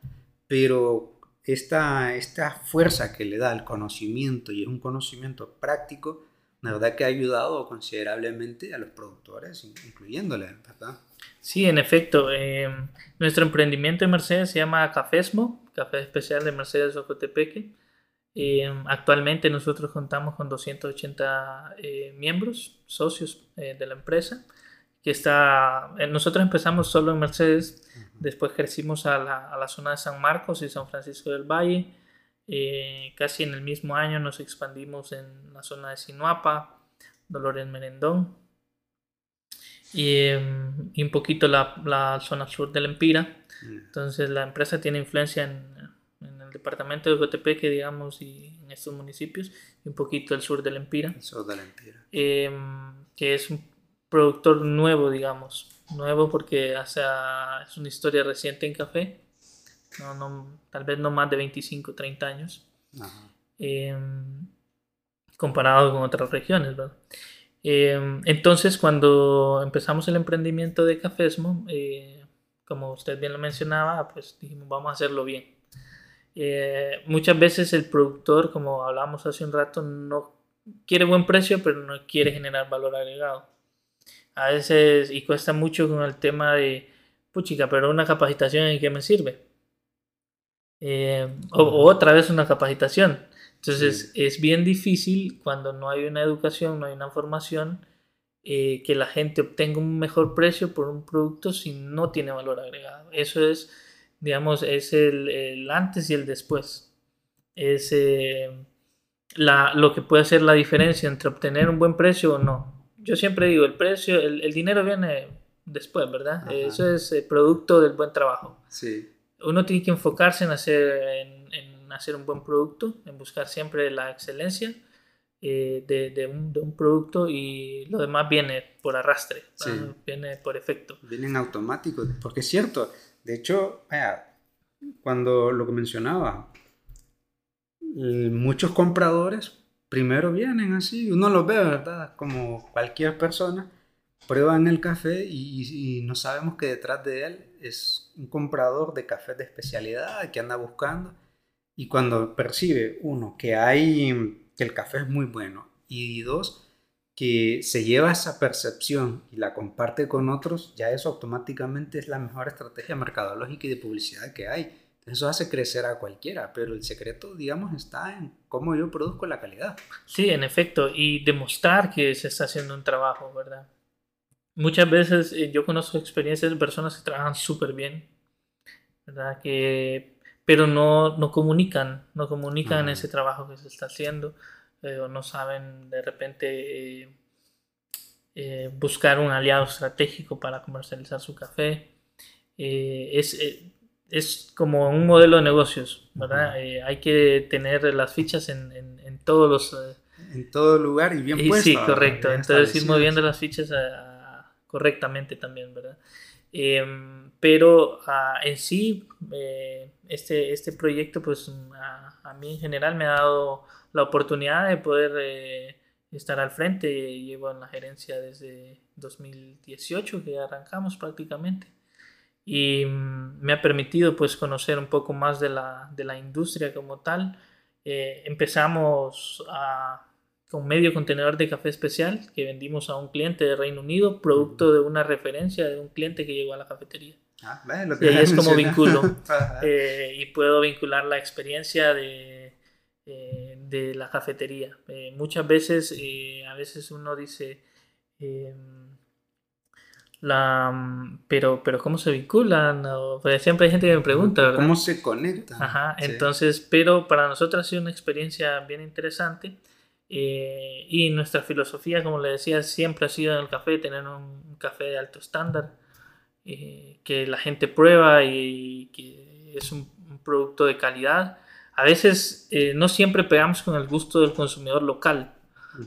pero esta, esta fuerza que le da el conocimiento y es un conocimiento práctico, la verdad que ha ayudado considerablemente a los productores, incluyéndole, ¿verdad? Sí, en efecto. Eh, nuestro emprendimiento en Mercedes se llama Cafesmo, Café Especial de Mercedes Ocotepeque. Eh, actualmente nosotros contamos con 280 eh, miembros, socios de la empresa, que está, nosotros empezamos solo en Mercedes, Después crecimos a la, a la, zona de San Marcos y San Francisco del Valle. Eh, casi en el mismo año nos expandimos en la zona de Sinuapa, Dolores Merendón y, em, y un poquito la, la, zona sur del Empira. Mm. Entonces la empresa tiene influencia en, en el departamento de Cotepeque, digamos, y en estos municipios, y un poquito el sur del Empira. El sur del Empira. Eh, que es un productor nuevo, digamos nuevo porque hace, es una historia reciente en café, no, no, tal vez no más de 25, 30 años, em, comparado con otras regiones. Em, entonces, cuando empezamos el emprendimiento de Cafesmo, eh, como usted bien lo mencionaba, pues dijimos, vamos a hacerlo bien. Eh, muchas veces el productor, como hablamos hace un rato, no quiere buen precio, pero no quiere generar valor agregado a veces, y cuesta mucho con el tema de, puchica, pero una capacitación en qué me sirve. Eh, o, otra vez una capacitación. Entonces es bien difícil cuando no hay una educación, no hay una formación, eh, que la gente obtenga un mejor precio por un producto si no tiene valor agregado. Eso es, digamos, es el, antes y el después. Es eh, la, lo que puede ser la diferencia entre obtener un buen precio o no yo siempre digo, el precio, el, el dinero viene después, ¿verdad? Eso es el producto del buen trabajo. Sí. Uno tiene que enfocarse en hacer, en, en hacer un buen producto, en buscar siempre la excelencia eh, de, de, un, de, un, producto y lo demás viene por arrastre, sí. viene por efecto. Viene en automático, porque es cierto. De hecho, vaya, cuando lo que mencionaba, muchos compradores primero vienen así, uno los ve, ¿verdad? Como cualquier persona, prueban el café y, no sabemos que detrás de él es un comprador de café de especialidad que anda buscando. Y cuando percibe, uno, que hay, que el café es muy bueno, y dos, que se lleva esa percepción y la comparte con otros, ya eso automáticamente es la mejor estrategia mercadológica y de publicidad que hay eso hace crecer a cualquiera, pero el secreto, digamos, está en cómo yo produzco la calidad. Sí, en efecto, y demostrar que se está haciendo un trabajo, ¿verdad? Muchas veces eh, yo conozco experiencias de personas que trabajan súper bien, ¿verdad? Que, pero no, no comunican, no comunican ese trabajo que se está haciendo, eh, o no saben de repente eh, eh, buscar un aliado estratégico para comercializar su café. es es como un modelo de negocios, ¿verdad? Eh, hay que tener las fichas en, en, todos los... Eh, en todo lugar y bien y, Sí, correcto. Entonces ir moviendo las fichas correctamente también, ¿verdad? Em, pero ah, en sí, eh, este, este proyecto, pues a, a, mí en general me ha dado la oportunidad de poder estar al frente. Llevo en la gerencia desde 2018, que arrancamos prácticamente y mm, me ha permitido pues conocer un poco más de la, de la industria como tal. Eh, empezamos a, con medio contenedor de café especial que vendimos a un cliente de Reino Unido, producto de una referencia de un cliente que llegó a la cafetería. Ah, lo y ahí es como vinculo. (laughs) Eh, y puedo vincular la experiencia de, eh, de la cafetería. Eh, muchas veces, a veces uno dice, em, la, pero, pero ¿cómo se vinculan? Pues siempre hay gente que me pregunta, ¿verdad? ¿Cómo se conectan? Ajá, entonces, pero para nosotros ha sido una experiencia bien interesante. Y nuestra filosofía, como le decía, siempre ha sido en el café tener un café de alto estándar eh, que la gente prueba y, que es un, producto de calidad. A veces eh, no siempre pegamos con el gusto del consumidor local,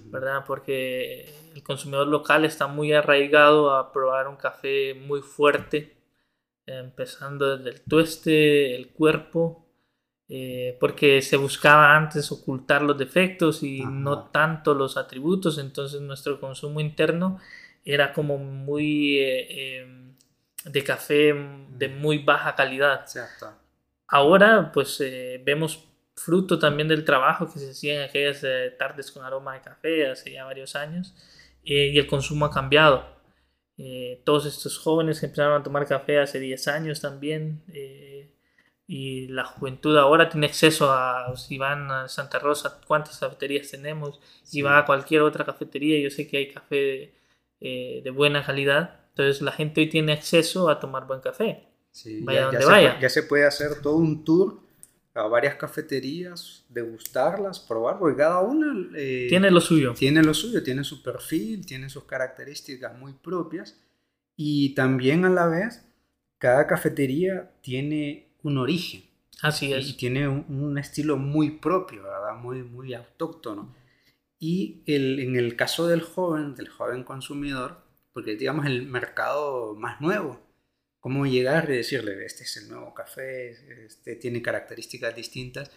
¿verdad? Porque el consumidor local está muy arraigado a probar un café muy fuerte, empezando desde el tueste, el cuerpo, eh, porque se buscaba antes ocultar los defectos y no tanto los atributos, entonces nuestro consumo interno era como muy em, de café de muy baja calidad. Ahora, pues eh, vemos fruto también del trabajo que se hacía en aquellas eh, tardes con aroma de café hace ya varios años eh, y el consumo ha cambiado. todos estos jóvenes que empezaron a tomar café hace 10 años también y la juventud ahora tiene acceso a, si van a Santa Rosa, cuántas cafeterías tenemos, si va a cualquier otra cafetería, yo sé que hay café de buena calidad entonces la gente hoy tiene acceso a tomar buen café. vaya donde vaya. ya se puede hacer todo un tour a varias cafeterías, degustarlas, probar, porque cada una eh, tiene lo suyo. Tiene lo suyo, tiene su perfil, tiene sus características muy propias y también a la vez cada cafetería tiene un origen. Así es. Y tiene un, estilo muy propio, ¿verdad? Muy, muy autóctono. Y el, en el caso del joven, del joven consumidor, porque digamos el mercado más nuevo. Cómo llegar y decirle, este es el nuevo café, este tiene características distintas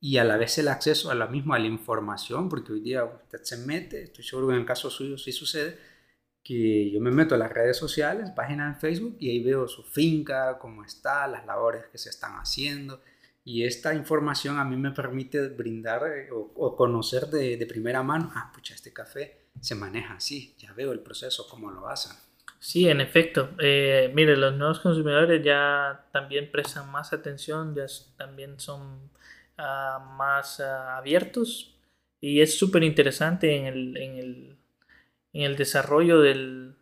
y a la vez el acceso a la misma a la información, porque hoy día usted se mete, estoy seguro que en el caso suyo sí sucede, que yo me meto a las redes sociales, página en Facebook y ahí veo su finca, cómo está, las labores que se están haciendo y esta información a mí me permite brindar eh, o, conocer de, de primera mano, ah, pucha, este café se maneja así, ya veo el proceso, cómo lo hacen. Sí, en efecto. Eh, mire, los nuevos consumidores ya también prestan más atención, ya también son ah, más ah, abiertos y es súper interesante en el, en, el, en el, desarrollo del,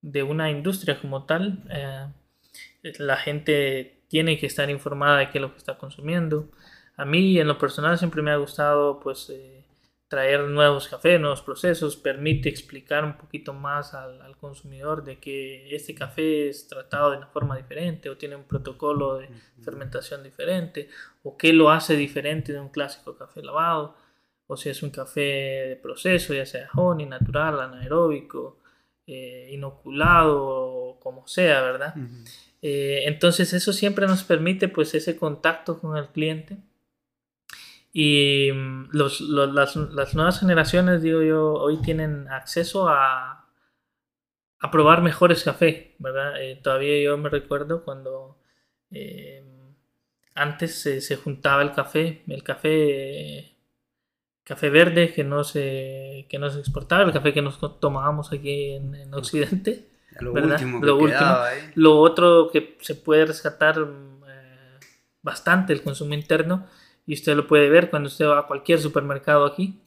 de una industria como tal. Eh, la gente tiene que estar informada de qué es lo que está consumiendo. A mí en lo personal siempre me ha gustado pues eh, traer nuevos cafés, nuevos procesos, permite explicar un poquito más al, consumidor de que este café es tratado de una forma diferente o tiene un protocolo de fermentación diferente o qué lo hace diferente de un clásico café lavado o si es un café de proceso, ya sea honey, natural, anaeróbico, eh, inoculado como sea, ¿verdad? Eh, entonces eso siempre nos permite pues ese contacto con el cliente y mm, los, las, las, nuevas generaciones, digo yo, hoy tienen acceso a, a probar mejores café, ¿verdad? Eh, todavía yo me recuerdo cuando eh, antes se, se, juntaba el café, el café, café verde que no, se, que no se exportaba, el café que nos tomábamos aquí en, en Occidente. (laughs) Lo último. Lo, último. lo otro que se puede rescatar eh, bastante el consumo interno y usted lo puede ver cuando usted va a cualquier supermercado aquí.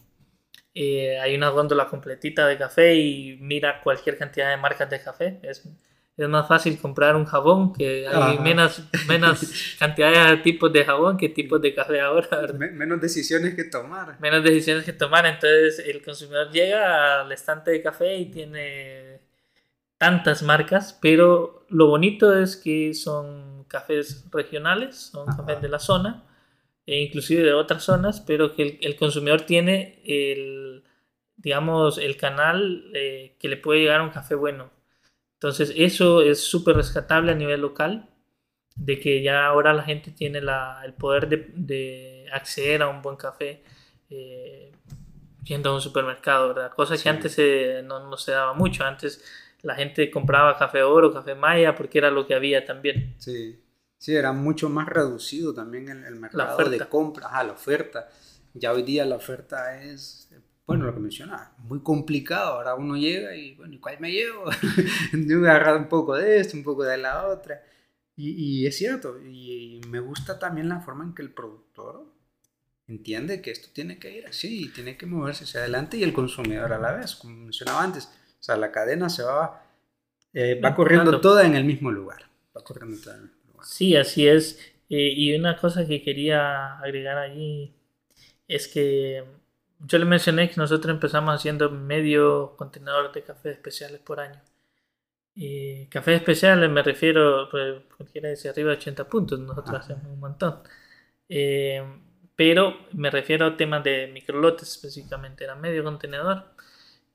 Eh, hay una góndola completita de café y mira cualquier cantidad de marcas de café. Es, es más fácil comprar un jabón que hay menos, menos (laughs) cantidad de tipos de jabón que tipos de café ahora. menos decisiones que tomar. Menos decisiones que tomar. Entonces el consumidor llega al estante de café y tiene tantas marcas, pero lo bonito es que son cafés regionales, son cafés de la zona e inclusive de otras zonas, pero que el, consumidor tiene el, digamos, el canal eh, que le puede llegar a un café bueno. Entonces eso es súper rescatable a nivel local, de que ya ahora la gente tiene la, el poder de, acceder a un buen café eh, yendo a un supermercado, ¿verdad? Cosa que antes no, no, se daba mucho, antes la gente compraba café oro, café maya, porque era lo que había también. Sí. Sí, era mucho más reducido también el, el mercado de compra, a la oferta. Ya hoy día la oferta es, bueno, lo que mencionaba, muy complicado. Ahora uno llega y, bueno, ¿y cuál me llevo? (laughs) Yo me agarro un poco de esto, un poco de la otra. Y, es cierto, y, me gusta también la forma en que el productor entiende que esto tiene que ir así, tiene que moverse hacia adelante y el consumidor a la vez, como mencionaba antes. O sea, la cadena se va, eh, va corriendo toda en el mismo lugar. Va corriendo toda en el mismo lugar. Sí, así es. Eh, y una cosa que quería agregar allí es que yo le mencioné que nosotros empezamos haciendo medio contenedor de cafés especiales por año. Y café especiales me refiero, pues, quiere decir arriba de 80 puntos, nosotros hacemos un montón. Eh, pero me refiero a temas de microlotes específicamente, era medio contenedor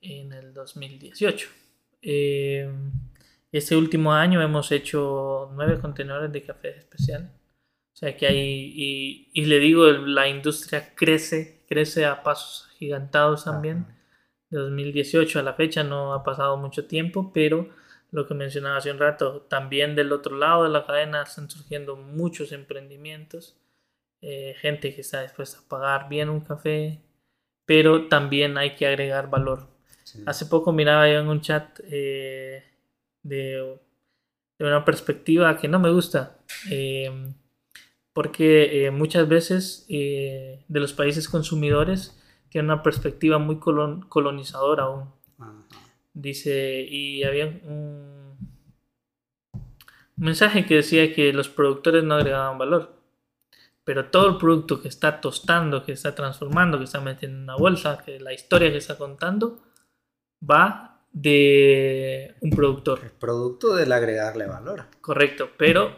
en el 2018. Eh, este último año hemos hecho nueve contenedores de café especial. O sea que hay, y, y le digo, la industria crece, crece a pasos gigantados también. De 2018 a la fecha no ha pasado mucho tiempo, pero lo que mencionaba hace un rato, también del otro lado de la cadena están surgiendo muchos emprendimientos, eh, gente que está dispuesta a pagar bien un café, pero también hay que agregar valor. Hace poco miraba yo en un chat eh, de, de, una perspectiva que no me gusta, eh, porque muchas veces de los países consumidores tienen una perspectiva muy colonizadora aún. Dice, y había un, mensaje que decía que los productores no agregaban valor. Pero todo el producto que está tostando, que está transformando, que está metiendo en una bolsa, que la historia que está contando, va de un productor. El producto del agregarle valor. Correcto, pero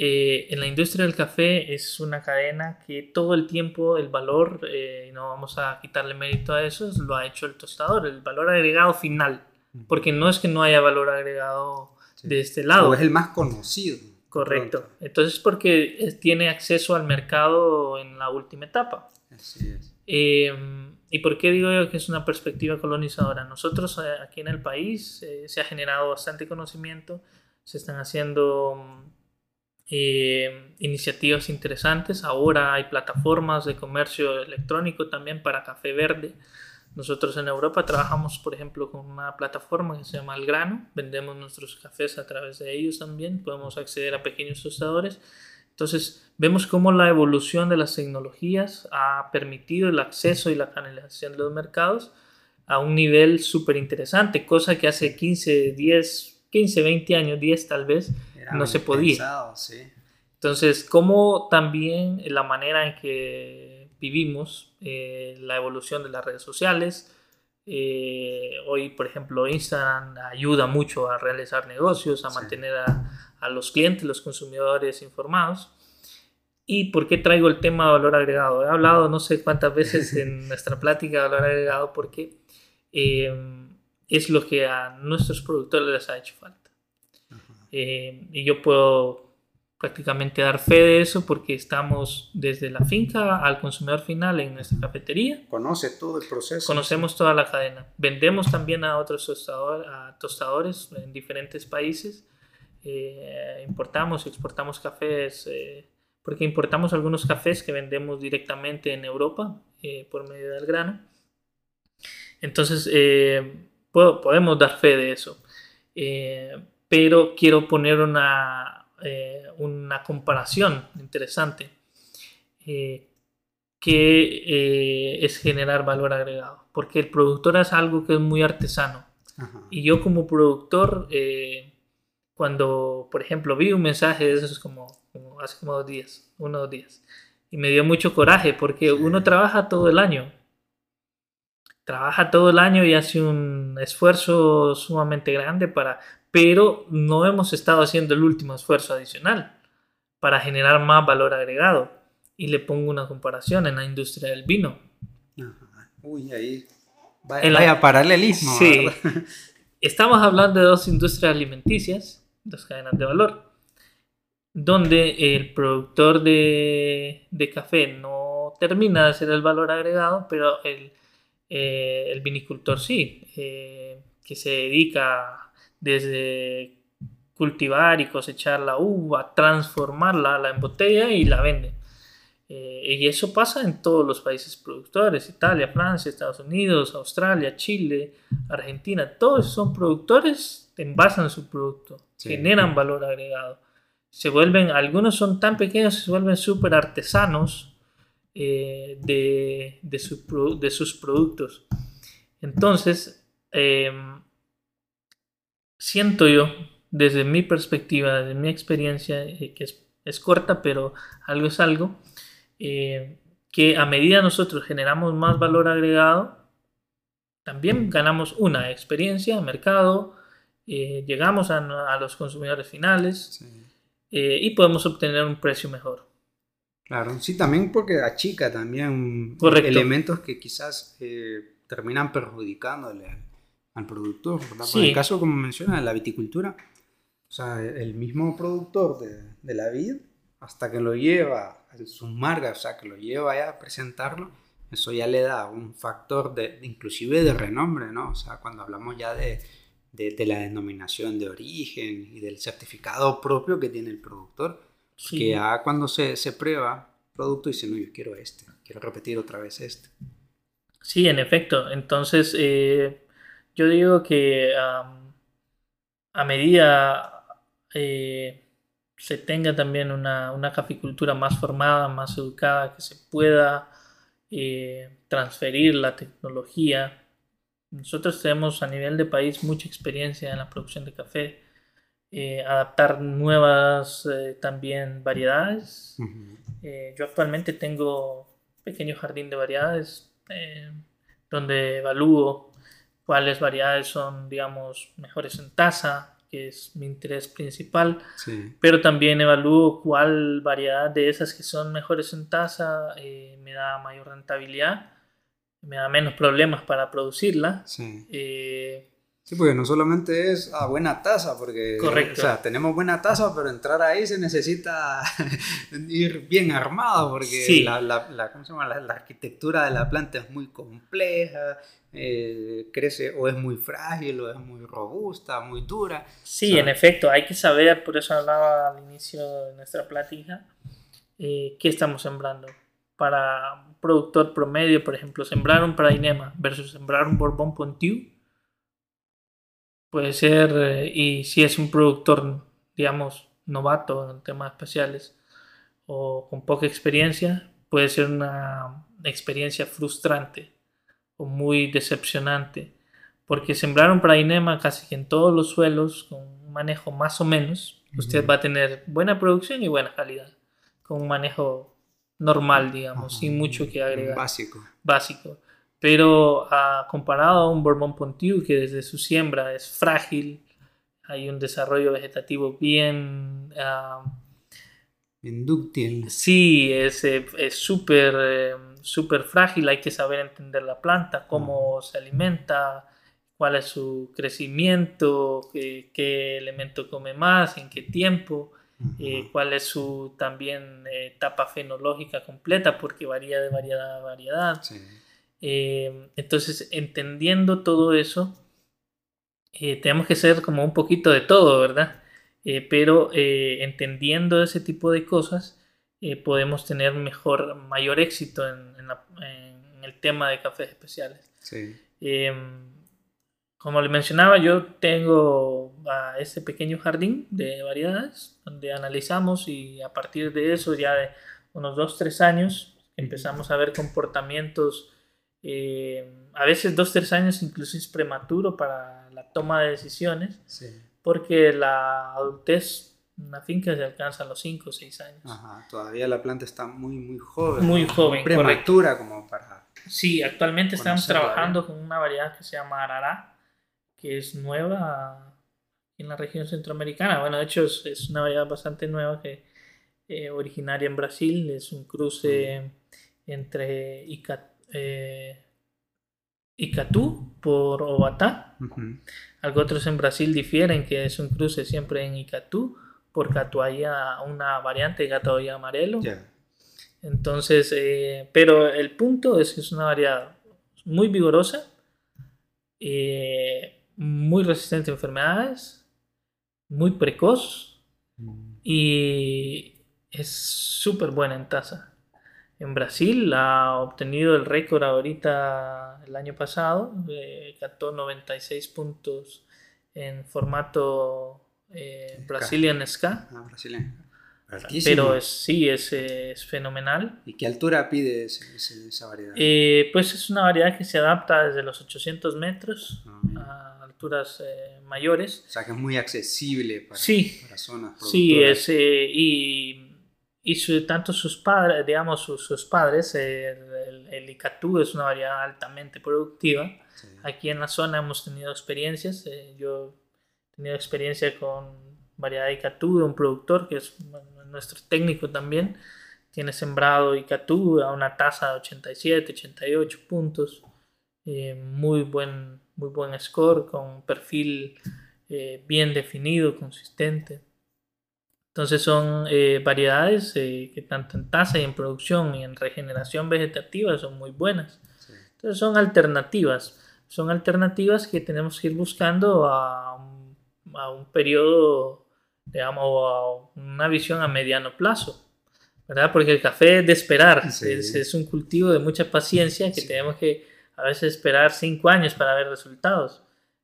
eh, en la industria del café es una cadena que todo el tiempo el valor, eh, no vamos a quitarle mérito a eso, lo ha hecho el tostador, el valor agregado final, porque no es que no haya valor agregado de este lado. O es el más conocido. Correcto. Entonces porque tiene acceso al mercado en la última etapa. Así es. Em, ¿Y por qué digo yo que es una perspectiva colonizadora? Nosotros eh, aquí en el país se ha generado bastante conocimiento, se están haciendo eh, iniciativas interesantes. Ahora hay plataformas de comercio electrónico también para café verde. Nosotros en Europa trabajamos, por ejemplo, con una plataforma que se llama El Grano. Vendemos nuestros cafés a través de ellos también. Podemos acceder a pequeños tostadores. Entonces, vemos cómo la evolución de las tecnologías ha permitido el acceso y la canalización de los mercados a un nivel súper interesante, cosa que hace 15, 10, 15, 20 años, 10 tal vez, no se podía. Entonces, como también la manera en que vivimos, eh, la evolución de las redes sociales, eh, hoy, por ejemplo, Instagram ayuda mucho a realizar negocios, a mantener a, a, los clientes, los consumidores informados. ¿Y por qué traigo el tema de valor agregado? He hablado no sé cuántas veces (laughs) en nuestra plática de valor agregado porque eh, es lo que a nuestros productores les ha hecho falta. Eh, y yo puedo prácticamente dar fe de eso porque estamos desde la finca al consumidor final en nuestra cafetería. Conoce todo el proceso. Conocemos toda la cadena. Vendemos también a otros tostadores en diferentes países. Eh, importamos y exportamos cafés eh, porque importamos algunos cafés que vendemos directamente en Europa por medio del grano. Entonces, podemos dar fe de eso pero quiero poner una, eh, una comparación interesante eh, que eh, es generar valor agregado, porque el productor es algo que es muy artesano. Y yo como productor, cuando, por ejemplo, vi un mensaje de esos como, hace como dos días, uno o dos días, y me dio mucho coraje porque uno trabaja todo el año, trabaja todo el año y hace un esfuerzo sumamente grande para pero no hemos estado haciendo el último esfuerzo adicional para generar más valor agregado. Y le pongo una comparación en la industria del vino. Uy, ahí vaya, paralelismo. Sí. (laughs) Estamos hablando de dos industrias alimenticias, dos cadenas de valor, donde el productor de, café no termina de hacer el valor agregado, pero el, eh, el vinicultor sí, eh, que se dedica desde cultivar y cosechar la uva, transformarla, la embotella y la vende. Eh, y eso pasa en todos los países productores, Italia, Francia, Estados Unidos, Australia, Chile, Argentina, todos son productores, envasan su producto, generan valor agregado. se vuelven, algunos son tan pequeños que se vuelven súper artesanos eh, de, de, sus productos. Entonces, em, siento yo, desde mi perspectiva, desde mi experiencia, eh, que es, corta, pero algo es algo, eh, que a medida nosotros generamos más valor agregado, también ganamos una experiencia, mercado, llegamos a, los consumidores finales. Eh, y podemos obtener un precio mejor. Claro, sí, también porque achica también elementos que quizás eh, terminan perjudicándole al, productor. En el caso, como menciona, la viticultura, o sea, el mismo productor de, de la vid, hasta que lo lleva a su marca, o sea, que lo lleva ya a presentarlo, eso ya le da un factor de, inclusive de renombre, ¿no? O sea, cuando hablamos ya de, de, la denominación de origen y del certificado propio que tiene el productor. Que ya cuando se, se prueba producto dice, no, yo quiero este, quiero repetir otra vez este. Sí, en efecto. Entonces, eh, yo digo que a medida eh, se tenga también una, una, caficultura más formada, más educada, que se pueda eh, transferir la tecnología nosotros tenemos a nivel de país mucha experiencia en la producción de café, eh, adaptar nuevas eh, también variedades. Yo actualmente tengo un pequeño jardín de variedades donde evalúo cuáles variedades son, digamos, mejores en taza, que es mi interés principal, pero también evalúo cuál variedad de esas que son mejores en taza me da mayor rentabilidad me da menos problemas para producirla. Sí. Eh, sí, porque no solamente es a buena tasa, porque Correcto. O sea, tenemos buena tasa, pero entrar ahí se necesita (laughs) ir bien armado, porque la, la, la, ¿cómo se llama? la, arquitectura de la planta es muy compleja, eh, crece o es muy frágil o es muy robusta, muy dura. Sí, en efecto, hay que saber, por eso hablaba al inicio de nuestra plática, eh, qué estamos sembrando para un productor promedio, por ejemplo, sembrar un Prainema versus sembrar un Bourbon Pontieu, puede ser, eh, y si es un productor, digamos, novato en temas especiales o con poca experiencia, puede ser una experiencia frustrante o muy decepcionante, porque sembrar un Prainema casi que en todos los suelos, con un manejo más o menos, usted va a tener buena producción y buena calidad, con un manejo normal, digamos, sin mucho que agregar. Básico. Básico. Pero ah, comparado a un Bourbon Pontieu, que desde su siembra es frágil, hay un desarrollo vegetativo bien... Uh, Sí, es súper eh, súper frágil, hay que saber entender la planta, cómo se alimenta, cuál es su crecimiento, qué, qué elemento come más, en qué tiempo. Eh, cuál es su también eh, etapa fenológica completa, porque varía de variedad a variedad. Eh, entonces, entendiendo todo eso, tenemos que ser como un poquito de todo, ¿verdad? pero entendiendo ese tipo de cosas, podemos tener mejor, mayor éxito en, en, el tema de cafés especiales. Em, como le mencionaba, yo tengo a ese pequeño jardín de variedades donde analizamos y a partir de eso ya de unos 2-3 años empezamos a ver comportamientos, eh, a veces 2-3 años incluso es prematuro para la toma de decisiones, porque la adultez una finca se alcanza a los 5 o 6 años. Ajá, todavía la planta está muy, muy joven. Muy joven. Prematura como para... Sí, actualmente estamos trabajando con una variedad que se llama Arará que es nueva en la región centroamericana. Bueno, de hecho es, una variedad bastante nueva que eh, originaria en Brasil, es un cruce entre eh, Icatú por Obatá. Algo otros en Brasil difieren que es un cruce siempre en Icatú por Catuaya, una variante de Catuaya amarelo. Entonces, eh, pero el punto es que es una variedad muy vigorosa. Eh, muy resistente a enfermedades, muy precoz mm. y es súper buena en taza. En Brasil ha obtenido el récord ahorita el año pasado, eh, 96 puntos en formato eh, Brazilian Ska. Ah, Brazilian. Pero es, sí, es, es, fenomenal. ¿Y qué altura pide esa variedad? Eh, pues es una variedad que se adapta desde los 800 metros ah, a alturas eh, mayores. O sea que es muy accesible para, sí, para zonas Sí, es, y, y tanto sus padres, digamos, sus, sus padres, el, el, Icatú es una variedad altamente productiva. Aquí en la zona hemos tenido experiencias. yo he tenido experiencia con variedad de Icatú de un productor que es nuestro técnico también, tiene sembrado Icatú a una tasa de 87, 88 puntos. Eh, muy, buen, muy buen score, con un perfil eh, bien definido, consistente. Entonces son eh, variedades que tanto en tasa y en producción y en regeneración vegetativa son muy buenas. Entonces son alternativas. Son alternativas que tenemos que ir buscando a a un periodo digamos, una visión a mediano plazo, ¿verdad? Porque el café es de esperar, es, un cultivo de mucha paciencia que tenemos que a veces esperar cinco años para ver resultados.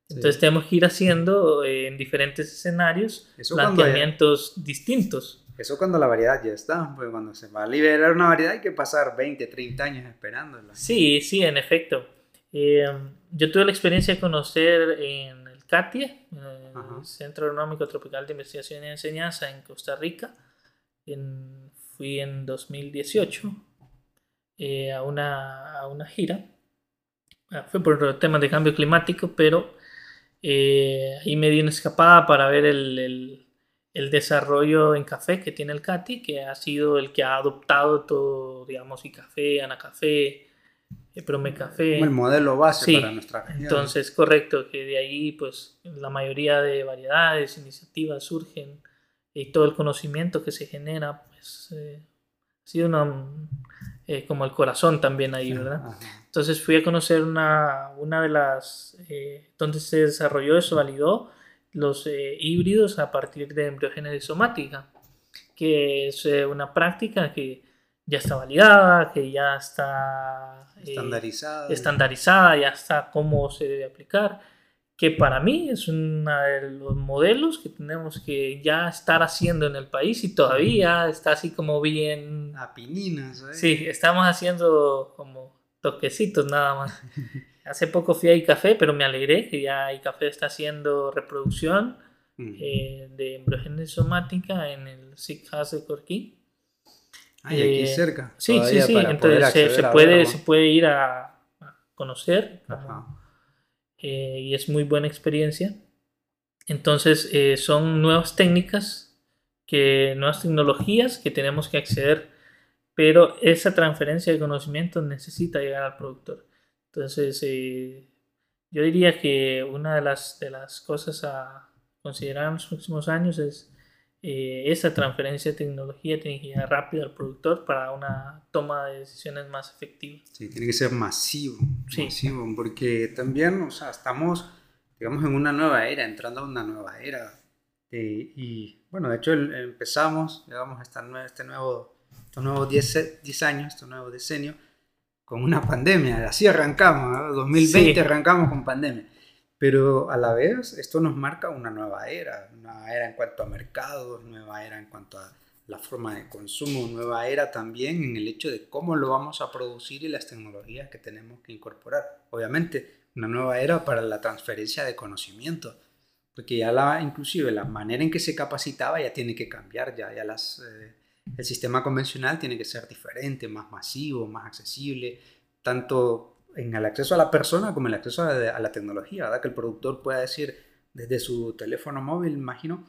Entonces tenemos que ir haciendo eh, en diferentes escenarios planteamientos distintos. Eso cuando la variedad ya está, porque cuando se va a liberar una variedad hay que pasar 20, 30 años esperándola. Sí, sí, en efecto. Eh, yo tuve la experiencia de conocer en CATIE, eh, Centro Agronómico Tropical de Investigación y Enseñanza en Costa Rica. fui en 2018 eh, a, una, a, una, gira. Ah, fue por temas de cambio climático, pero eh, ahí me di una escapada para ver el, el, el, desarrollo en café que tiene el CATI, que ha sido el que ha adoptado todo, digamos, y café, Anacafé, Prome Café. El modelo base para nuestra región. Entonces, correcto, que de ahí pues la mayoría de variedades, iniciativas surgen y todo el conocimiento que se genera, pues eh, ha sido una, eh, como el corazón también ahí, ¿verdad? Entonces fui a conocer una, una de las, eh, donde se desarrolló eso, validó los híbridos a partir de embriogénesis somática, que es una práctica que ya está validada, que ya está eh, estandarizada. estandarizada, ya está cómo se debe aplicar, que para mí es uno de los modelos que tenemos que ya estar haciendo en el país y todavía está así como bien... A pininas, ¿eh? Sí, estamos haciendo como toquecitos nada más. (laughs) Hace poco fui a café pero me alegré que ya café está haciendo reproducción eh, de embriogénesis somática en el SIC de Corquí aquí eh, cerca. Sí, sí, sí. Entonces se, puede, se puede ir a, conocer eh, y es muy buena experiencia. Entonces eh, son nuevas técnicas, que, nuevas tecnologías que tenemos que acceder, pero esa transferencia de conocimiento necesita llegar al productor. Entonces yo diría que una de las, de las cosas a considerar en los próximos años es eh, esa transferencia de tecnología tiene que llegar rápido al productor para una toma de decisiones más efectiva. Sí, tiene que ser masivo, masivo, porque también, o sea, estamos, digamos, en una nueva era, entrando a una nueva era. Eh, y bueno, de hecho empezamos, digamos, esta, este nuevo, estos nuevos 10, 10 años, este nuevo decenio, con una pandemia. Así arrancamos, 2020 arrancamos con pandemia. Pero a la vez esto nos marca una nueva era, una era en cuanto a mercados, nueva era en cuanto a la forma de consumo, nueva era también en el hecho de cómo lo vamos a producir y las tecnologías que tenemos que incorporar. Obviamente, una nueva era para la transferencia de conocimiento, porque ya la, inclusive la manera en que se capacitaba ya tiene que cambiar, ya, ya las, eh, el sistema convencional tiene que ser diferente, más masivo, más accesible, tanto en el acceso a la persona como en el acceso a, la tecnología, ¿verdad? Que el productor pueda decir desde su teléfono móvil, imagino,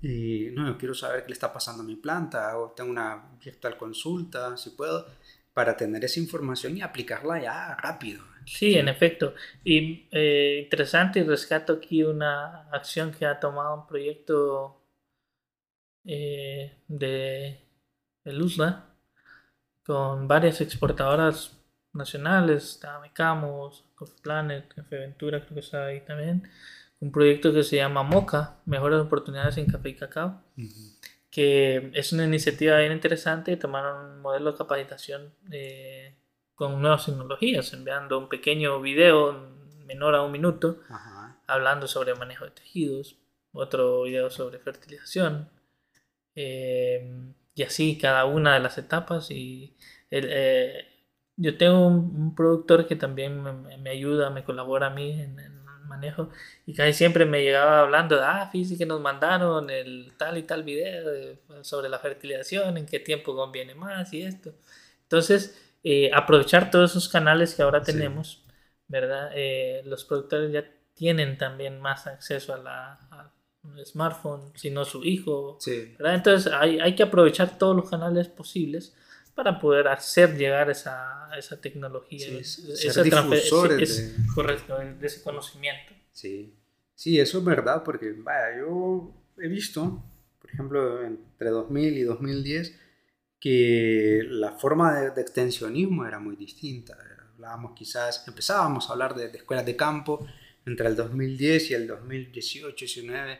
y no, yo quiero saber qué le está pasando a mi planta, o tengo una virtual consulta, si puedo, para tener esa información y aplicarla ya rápido. Sí, en efecto. Y eh, interesante, rescato aquí una acción que ha tomado un proyecto eh, de, Luzla con varias exportadoras nacionales, está Mecamos, Coffee Planet, Café Ventura, creo que está ahí también. Un proyecto que se llama MOCA, Mejores Oportunidades en Café y Cacao, que es una iniciativa bien interesante. Tomaron un modelo de capacitación eh, con nuevas tecnologías, enviando un pequeño video menor a un minuto, hablando sobre manejo de tejidos, otro video sobre fertilización. Em, y así cada una de las etapas. Y eh, yo tengo un, productor que también me, ayuda, me colabora a mí en, el manejo. Y casi siempre me llegaba hablando de, ah, fíjate que nos mandaron el tal y tal video sobre la fertilización, en qué tiempo conviene más y esto. Entonces, eh, aprovechar todos esos canales que ahora tenemos, ¿verdad? Eh, los productores ya tienen también más acceso a la, smartphone, sino su hijo. Entonces hay, hay, que aprovechar todos los canales posibles para poder hacer llegar esa, esa tecnología, esa transferencia, correcto, de ese conocimiento. Sí. sí, eso es verdad, porque vaya, yo he visto, por ejemplo, entre 2000 y 2010, que la forma de, de extensionismo era muy distinta. Hablábamos quizás, empezábamos a hablar de, de escuelas de campo entre el 2010 y el 2018-19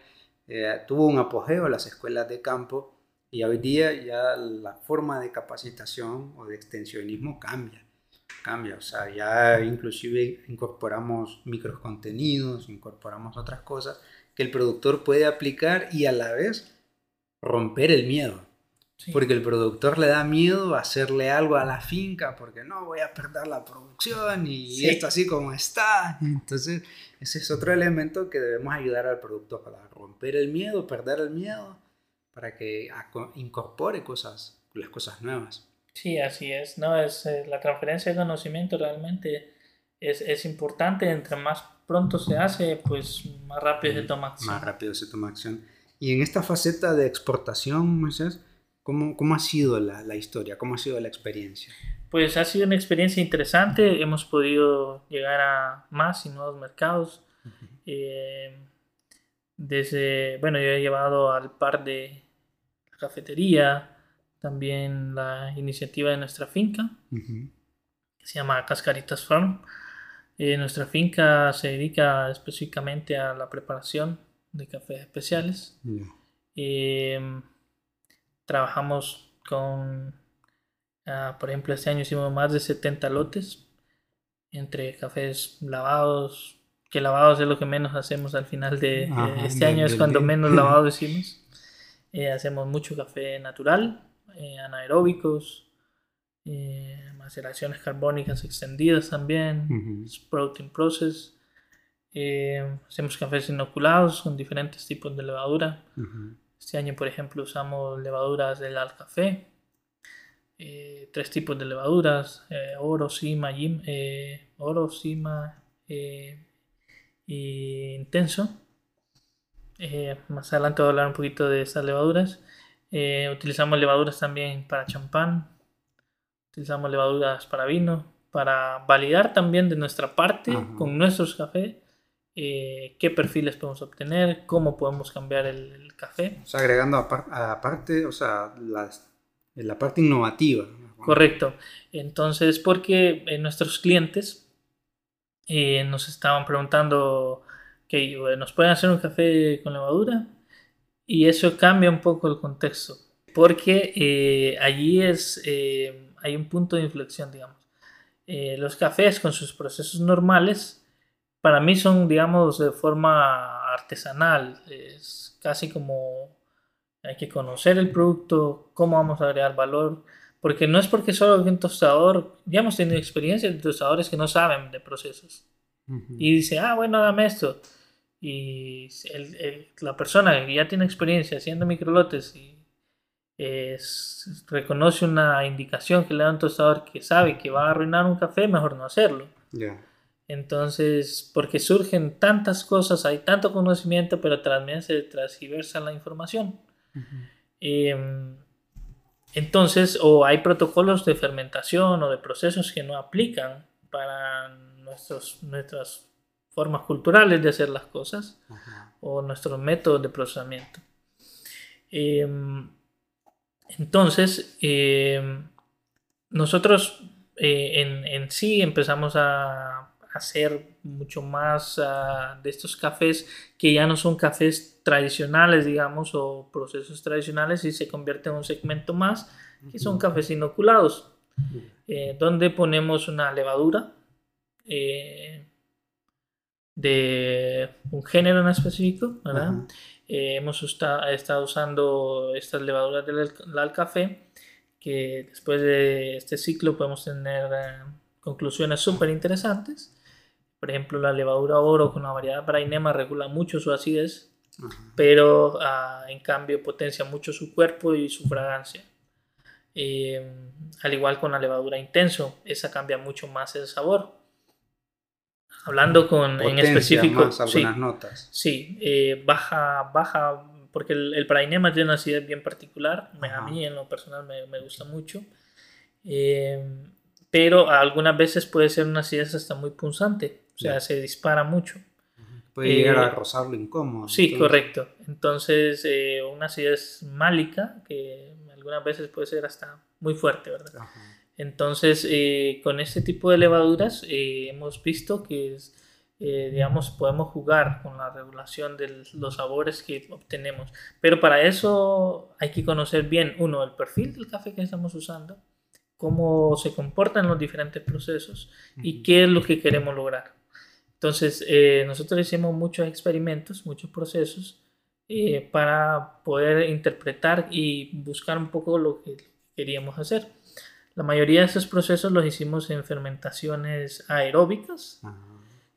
eh, tuvo un apogeo las escuelas de campo y hoy día ya la forma de capacitación o de extensionismo cambia. Cambia, o sea, ya inclusive incorporamos microcontenidos, incorporamos otras cosas que el productor puede aplicar y a la vez romper el miedo. Porque el productor le da miedo hacerle algo a la finca porque no voy a perder la producción y esto así como está. (laughs) Entonces, ese es otro elemento que debemos ayudar al productor para romper el miedo, perder el miedo, para que incorpore cosas, las cosas nuevas. Sí, así es. No, es eh, la transferencia de conocimiento realmente es, es, importante. Entre más pronto se hace, pues más rápido se toma acción. Más rápido se toma acción. Y en esta faceta de exportación, Moisés, ¿Cómo, cómo ha sido la, la, historia? ¿Cómo ha sido la experiencia? Pues ha sido una experiencia interesante. Hemos podido llegar a más y nuevos mercados. Eh, desde, bueno, yo he llevado al par de la cafetería, también la iniciativa de nuestra finca, que se llama Cascaritas Farm. Eh, nuestra finca se dedica específicamente a la preparación de cafés especiales. eh, Trabajamos con, ah, por ejemplo, este año hicimos más de 70 lotes entre cafés lavados, que lavados es lo que menos hacemos al final de, este año, es cuando menos (laughs) lavado hicimos. Eh, hacemos mucho café natural, eh, anaeróbicos, eh, maceraciones carbónicas extendidas también, sprouting process. hacemos cafés inoculados con diferentes tipos de levadura. Este año, por ejemplo, usamos levaduras del alcafé, eh, tres tipos de levaduras, eh, oro, cima, eh, oro, cima y intenso. más adelante voy a hablar un poquito de estas levaduras. utilizamos levaduras también para champán, utilizamos levaduras para vino, para validar también de nuestra parte con nuestros cafés eh, qué perfiles podemos obtener, cómo podemos cambiar el, café. O sea, agregando aparte, o sea, la parte innovativa. Correcto. Entonces, porque eh, nuestros clientes eh, nos estaban preguntando que nos pueden hacer un café con levadura y eso cambia un poco el contexto, porque allí es, hay un punto de inflexión, digamos. los cafés con sus procesos normales para mí son, digamos, de forma artesanal. Es casi como hay que conocer el producto, cómo vamos a agregar valor. Porque no es porque solo un tostador, ya hemos tenido experiencias de tostadores que no saben de procesos. Y dice, ah, bueno, dame esto. Y la persona que ya tiene experiencia haciendo microlotes y reconoce una indicación que le da un tostador que sabe que va a arruinar un café, mejor no hacerlo. Ya. Entonces, porque surgen tantas cosas, hay tanto conocimiento, pero también se transgiversa la información. Em, entonces, o hay protocolos de fermentación o de procesos que no aplican para nuestros, nuestras formas culturales de hacer las cosas o nuestros métodos de procesamiento. Em, entonces, em, nosotros eh, en, en sí empezamos a hacer mucho más ah, de estos cafés que ya no son cafés tradicionales, digamos, o procesos tradicionales y se convierte en un segmento más, que son cafés inoculados, eh, donde ponemos una levadura eh, de un género en específico, ¿verdad? eh, hemos estado usando estas levaduras del café, que después de este ciclo podemos tener conclusiones súper interesantes. Por ejemplo, la levadura oro con la variedad Brainema regula mucho su acidez, pero ah, en cambio potencia mucho su cuerpo y su fragancia. Eh, al igual con la levadura intenso, esa cambia mucho más el sabor. Hablando con en específico, algunas sí, notas. Sí, eh, baja, baja, porque el, el prainema tiene una acidez bien particular. A mí en lo personal me, me gusta mucho. Eh, pero algunas veces puede ser una acidez hasta muy punzante, o sea, se dispara mucho. Puede llegar a eh, rozarlo incómodo. Sí, correcto. Entonces, una acidez málica, que algunas veces puede ser hasta muy fuerte, ¿verdad? Ajá. Entonces, eh, con este tipo de levaduras eh, hemos visto que, eh, digamos, podemos jugar con la regulación de los sabores que obtenemos. Pero para eso hay que conocer bien, uno, el perfil del café que estamos usando, cómo se comportan los diferentes procesos y qué es lo que queremos lograr. Entonces, nosotros hicimos muchos experimentos, muchos procesos para poder interpretar y buscar un poco lo que queríamos hacer. La mayoría de esos procesos los hicimos en fermentaciones aeróbicas,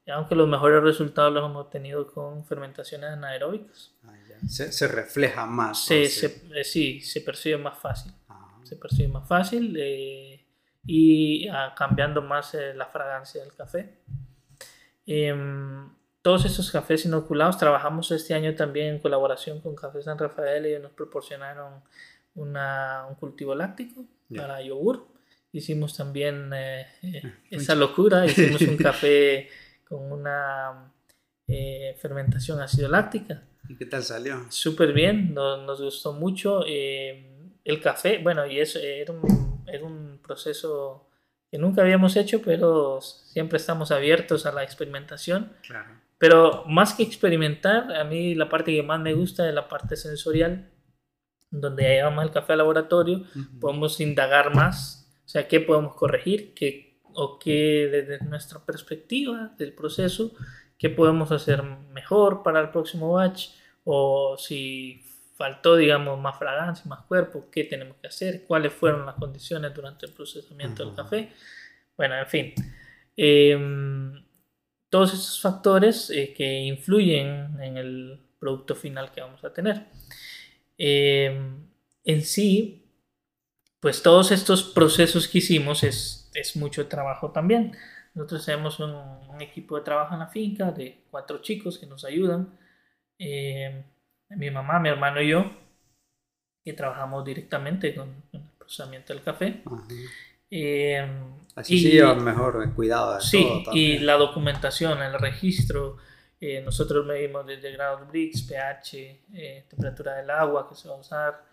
aunque los mejores resultados los hemos obtenido con fermentaciones anaeróbicas. Ah, se, refleja más. Se, eh, sí, se percibe más fácil. Se percibe más fácil eh, y ah, cambiando más eh, la fragancia del café. Em, todos estos cafés inoculados trabajamos este año también en colaboración con Café San Rafael y nos proporcionaron una, un cultivo láctico para yogur hicimos también eh, eh, ah, esa locura, (laughs) hicimos un café con una eh, fermentación ácido láctica. ¿Y qué tal salió? Súper bien, nos, nos, gustó mucho. el café, bueno, y eso era un, era un proceso que nunca habíamos hecho, pero siempre estamos abiertos a la experimentación. Claro. Pero más que experimentar, a mí la parte que más me gusta es la parte sensorial, donde llevamos el café al laboratorio, podemos indagar más o sea, ¿qué podemos corregir? ¿Qué, o qué desde nuestra perspectiva del proceso, qué podemos hacer mejor para el próximo batch? O si faltó, digamos, más fragancia, más cuerpo, ¿qué tenemos que hacer? ¿Cuáles fueron las condiciones durante el procesamiento del café? Bueno, en fin. Em, todos esos factores eh, que influyen en el producto final que vamos a tener. Em, en sí, pues todos estos procesos que hicimos es, es mucho trabajo también. Nosotros tenemos un, equipo de trabajo en la finca de cuatro chicos que nos ayudan. Eh, mi mamá, mi hermano y yo, que trabajamos directamente con, el procesamiento del café. Eh, Así se lleva mejor cuidado de sí, y la documentación, el registro. Eh, nosotros medimos desde grado Brix, pH, temperatura del agua que se va a usar,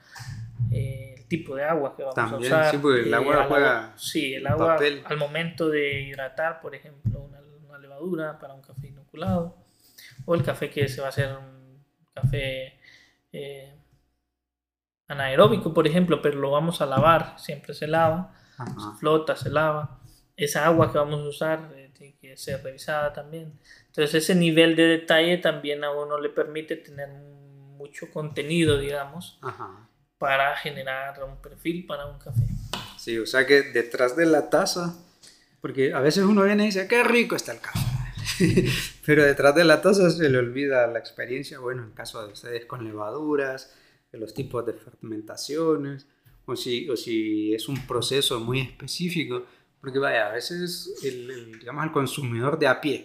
eh, el tipo de agua que vamos a usar. Sí, porque el agua eh, juega Sí, el agua al momento de hidratar, por ejemplo, una, una, levadura para un café inoculado, o el café que se va a hacer un café eh, anaeróbico, por ejemplo, pero lo vamos a lavar, siempre se lava, se flota, se lava. Esa agua que vamos a usar tiene que ser revisada también. Entonces ese nivel de detalle también a uno le permite tener mucho contenido, digamos. Ajá para generar un perfil para un café. Sí, o sea que detrás de la taza, porque a veces uno viene y dice, qué rico está el café, (laughs) pero detrás de la taza se le olvida la experiencia, bueno, en caso de ustedes con levaduras, de los tipos de fermentaciones, o si, o si es un proceso muy específico, porque vaya, a veces el, digamos, el consumidor de a pie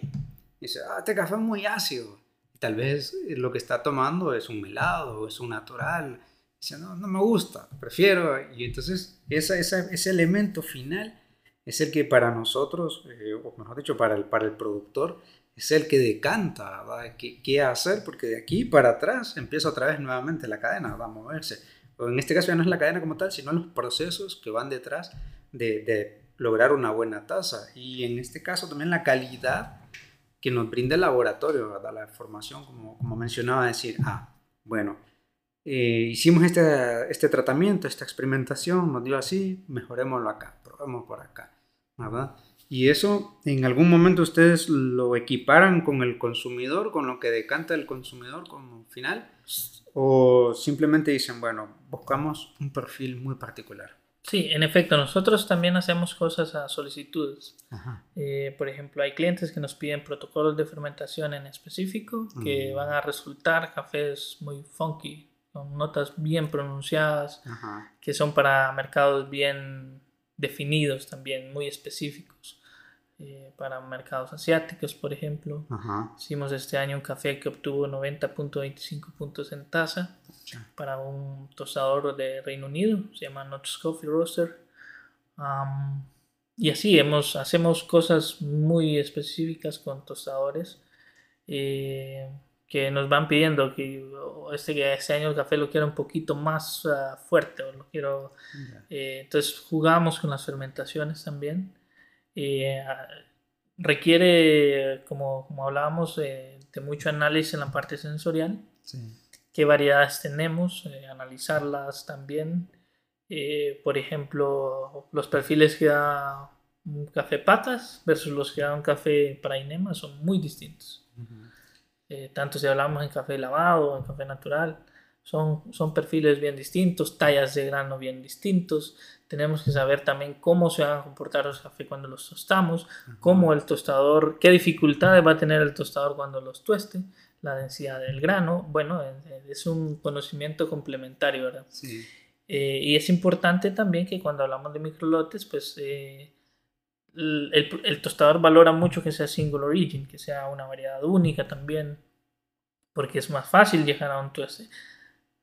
dice, ah, este café es muy ácido, tal vez lo que está tomando es un helado, o es un natural, Dice, no, no me gusta, prefiero. Y entonces esa, esa, ese elemento final es el que para nosotros, eh, o mejor dicho, para el, para el productor, es el que decanta ¿Qué, ¿Qué, hacer, porque de aquí para atrás empieza otra vez nuevamente la cadena, va a moverse. O en este caso ya no es la cadena como tal, sino los procesos que van detrás de, de lograr una buena tasa. Y en este caso también la calidad que nos brinda el laboratorio, ¿verdad? la formación, como, como mencionaba, decir, ah, bueno, eh, hicimos este, este tratamiento, esta experimentación, nos dio así, mejorémoslo acá, probemos por acá, ¿verdad? ¿Y eso en algún momento ustedes lo equiparan con el consumidor, con lo que decanta el consumidor como final? ¿O simplemente dicen, bueno, buscamos un perfil muy particular? Sí, en efecto, nosotros también hacemos cosas a solicitudes. Eh, por ejemplo, hay clientes que nos piden protocolos de fermentación en específico que van a resultar cafés muy funky, con notas bien pronunciadas, que son para mercados bien definidos también, muy específicos. Eh, para mercados asiáticos, por ejemplo. Hicimos este año un café que obtuvo 90.25 puntos en taza para un tostador de Reino Unido, se llama Notch Coffee Roaster. y así hemos, hacemos cosas muy específicas con tostadores eh, que nos van pidiendo que este, este año el café lo quiero un poquito más ah, fuerte o lo quiero. Eh, entonces jugamos con las fermentaciones también. Eh, requiere, como, como hablábamos, de mucho análisis en la parte sensorial. Qué variedades tenemos, eh, analizarlas también. Eh, por ejemplo, los perfiles que da un café patas versus los que da un café para inema son muy distintos. Tanto si hablamos en café lavado o en café natural, son, son perfiles bien distintos, tallas de grano bien distintos, tenemos que saber también cómo se van a comportar los cafés cuando los tostamos, cómo el tostador, qué dificultades va a tener el tostador cuando los tueste, la densidad del grano. Bueno, es un conocimiento complementario, ¿verdad? Sí. Eh, y es importante también que cuando hablamos de microlotes, pues eh, el, el, tostador valora mucho que sea single origin, que sea una variedad única también, porque es más fácil llegar a un tueste.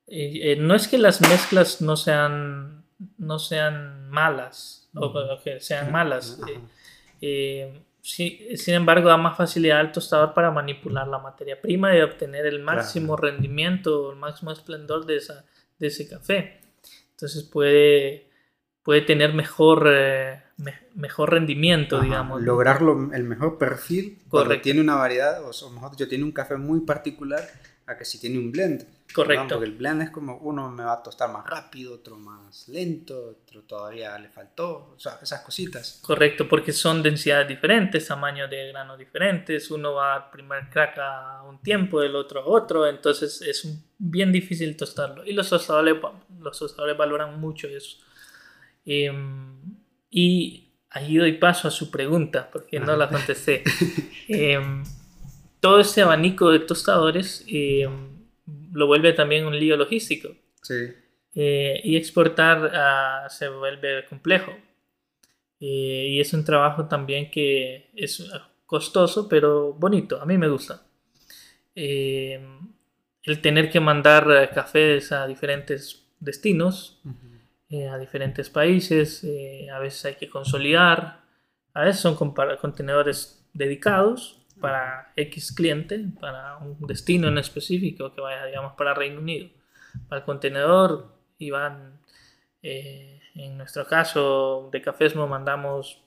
Eh, no es que las mezclas no sean no sean malas o que sean malas. Eh, eh, sin embargo, da más facilidad al tostador para manipular la materia prima y obtener el máximo rendimiento, el máximo esplendor de, esa, de ese café. Entonces puede, puede tener mejor, eh, mejor rendimiento, digamos. Lograrlo, el mejor perfil cuando tiene una variedad, o mejor dicho, tiene un café muy particular a que si tiene un blend. Correcto. Porque el blend es como uno me va a tostar más rápido, otro más lento, otro todavía le faltó, o sea, esas cositas. Correcto, porque son densidades diferentes, tamaños de grano diferentes, uno va al primer crack a un tiempo, el otro a otro, entonces es bien difícil tostarlo. Y los tostadores, los tostadores valoran mucho eso. Em, y ahí doy paso a su pregunta, porque no la contesté. (laughs) Em, todo ese abanico de tostadores... Em, lo vuelve también un lío logístico. Sí. Eh, y exportar ah, se vuelve complejo. Eh, y es un trabajo también que es costoso, pero bonito. A mí me gusta. Eh, el tener que mandar cafés a diferentes destinos, a diferentes países, a veces hay que consolidar, a veces son contenedores dedicados para X cliente, para un destino en específico que vaya, digamos, para Reino Unido. Para el contenedor iban, eh, en nuestro caso de Cafésmo mandamos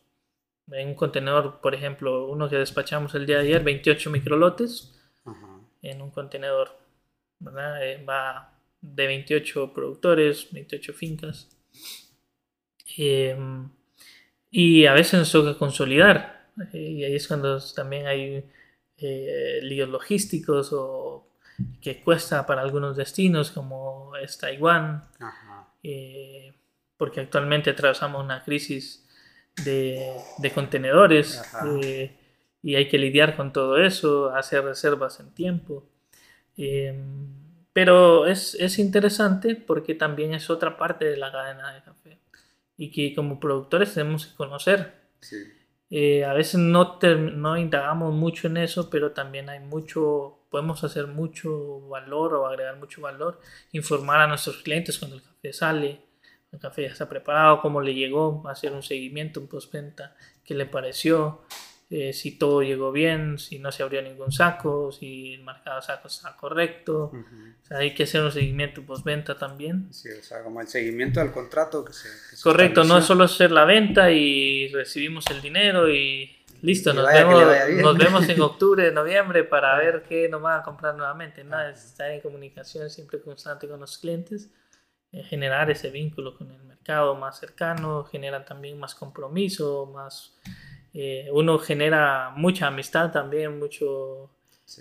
en un contenedor, por ejemplo, uno que despachamos el día de ayer, 28 microlotes en un contenedor, ¿verdad? Eh, va de 28 productores, 28 fincas. Em, y a veces nos toca consolidar y ahí es cuando también hay eh, líos logísticos o que cuesta para algunos destinos como es Taiwán, eh, porque actualmente atravesamos una crisis de, de contenedores eh, y hay que lidiar con todo eso, hacer reservas en tiempo. Pero es, es interesante porque también es otra parte de la cadena de café y que como productores tenemos que conocer. Sí. Eh, a veces no, no indagamos mucho en eso, pero también hay mucho, podemos hacer mucho valor o agregar mucho valor, informar a nuestros clientes cuando el café sale, el café ya está preparado, cómo le llegó, hacer un seguimiento, un postventa, qué le pareció, eh, si todo llegó bien, si no se abrió ningún saco, si el marcado saco está correcto. hay que hacer un seguimiento postventa también. Sí, o sea, como el seguimiento del contrato que se... correcto, no es solo hacer la venta y recibimos el dinero y listo, nos, vemos, nos vemos en (laughs) octubre, noviembre para ver qué nos van a comprar nuevamente. Nada, es estar en comunicación siempre constante con los clientes, eh, generar ese vínculo con el mercado más cercano, genera también más compromiso, más eh, uno genera mucha amistad también, mucho,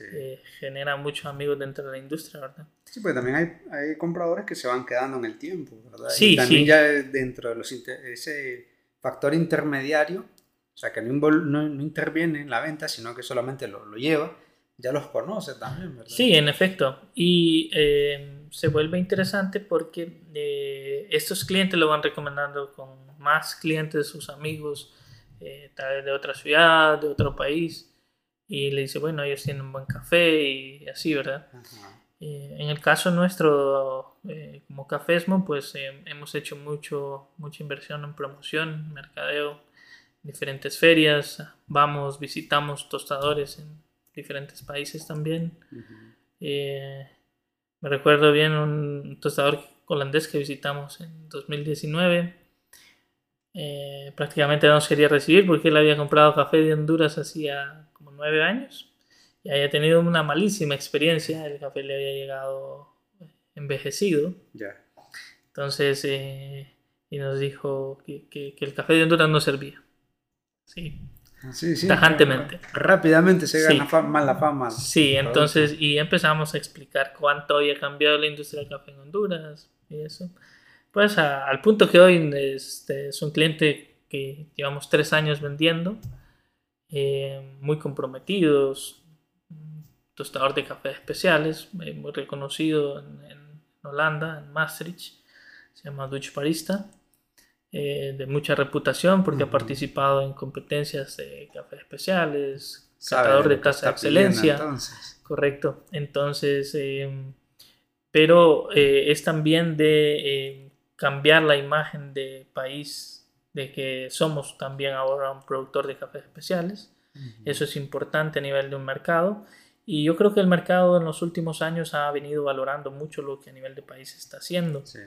eh, genera muchos amigos dentro de la industria, ¿verdad? Sí, pues también hay, hay compradores que se van quedando en el tiempo, ¿verdad? Sí, y también ya dentro de los ese factor intermediario, o sea, que no, no, no, interviene en la venta, sino que solamente lo, lo, lleva, ya los conoce también, ¿verdad? Sí, en efecto. Y eh, se vuelve interesante porque eh, estos clientes lo van recomendando con más clientes sus amigos, eh, tal vez de otra ciudad, de otro país, y le dice, bueno, ellos tienen un buen café y así, ¿verdad? Eh, en el caso nuestro, como Cafésmo, pues hemos hecho mucho, mucha inversión en promoción, mercadeo, diferentes ferias, vamos, visitamos tostadores en diferentes países también. Me recuerdo bien un tostador holandés que visitamos en 2019. Eh, prácticamente no nos quería recibir porque él había comprado café de Honduras hacía como nueve años y había tenido una malísima experiencia. El café le había llegado envejecido. Entonces, eh, y nos dijo que, que, el café de Honduras no servía. Sí. Sí, tajantemente. Rápidamente se gana más la fama. Sí, entonces, y empezamos a explicar cuánto había cambiado la industria del café en Honduras y eso. Pues al punto que hoy este, es un cliente que llevamos tres años vendiendo, eh, muy comprometidos, tostador de café especiales, eh, muy reconocido en, Holanda, en Maastricht, se llama Dutch Parista. Eh, de mucha reputación porque ha participado en competencias de café especiales, catador de tasa de excelencia. Correcto. Entonces, em, pero eh, es también de em, cambiar la imagen de país, de que somos también ahora un productor de cafés especiales. Eso es importante a nivel de un mercado. Y yo creo que el mercado en los últimos años ha venido valorando mucho lo que a nivel de país se está haciendo. Sí.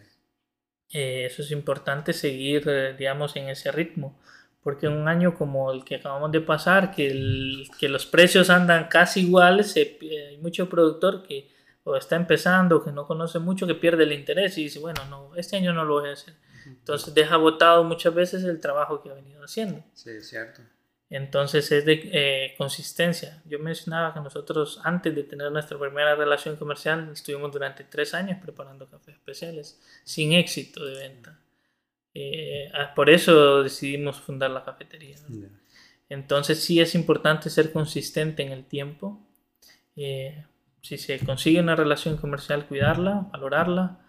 Eh, eso es importante seguir, eh, digamos, en ese ritmo. Porque un año como el que acabamos de pasar, que, el, que los precios andan casi iguales, hay mucho productor que o está empezando, que no conoce mucho, que pierde el interés y dice, bueno, no, este año no lo voy a hacer. Entonces deja botado muchas veces el trabajo que ha venido haciendo. Sí, es cierto. Entonces es de eh, consistencia. Yo mencionaba que nosotros antes de tener nuestra primera relación comercial estuvimos durante tres años preparando cafés especiales sin éxito de venta. Eh, ah, por eso decidimos fundar la cafetería. Entonces sí es importante ser consistente en el tiempo. Eh, si se consigue una relación comercial, cuidarla, valorarla,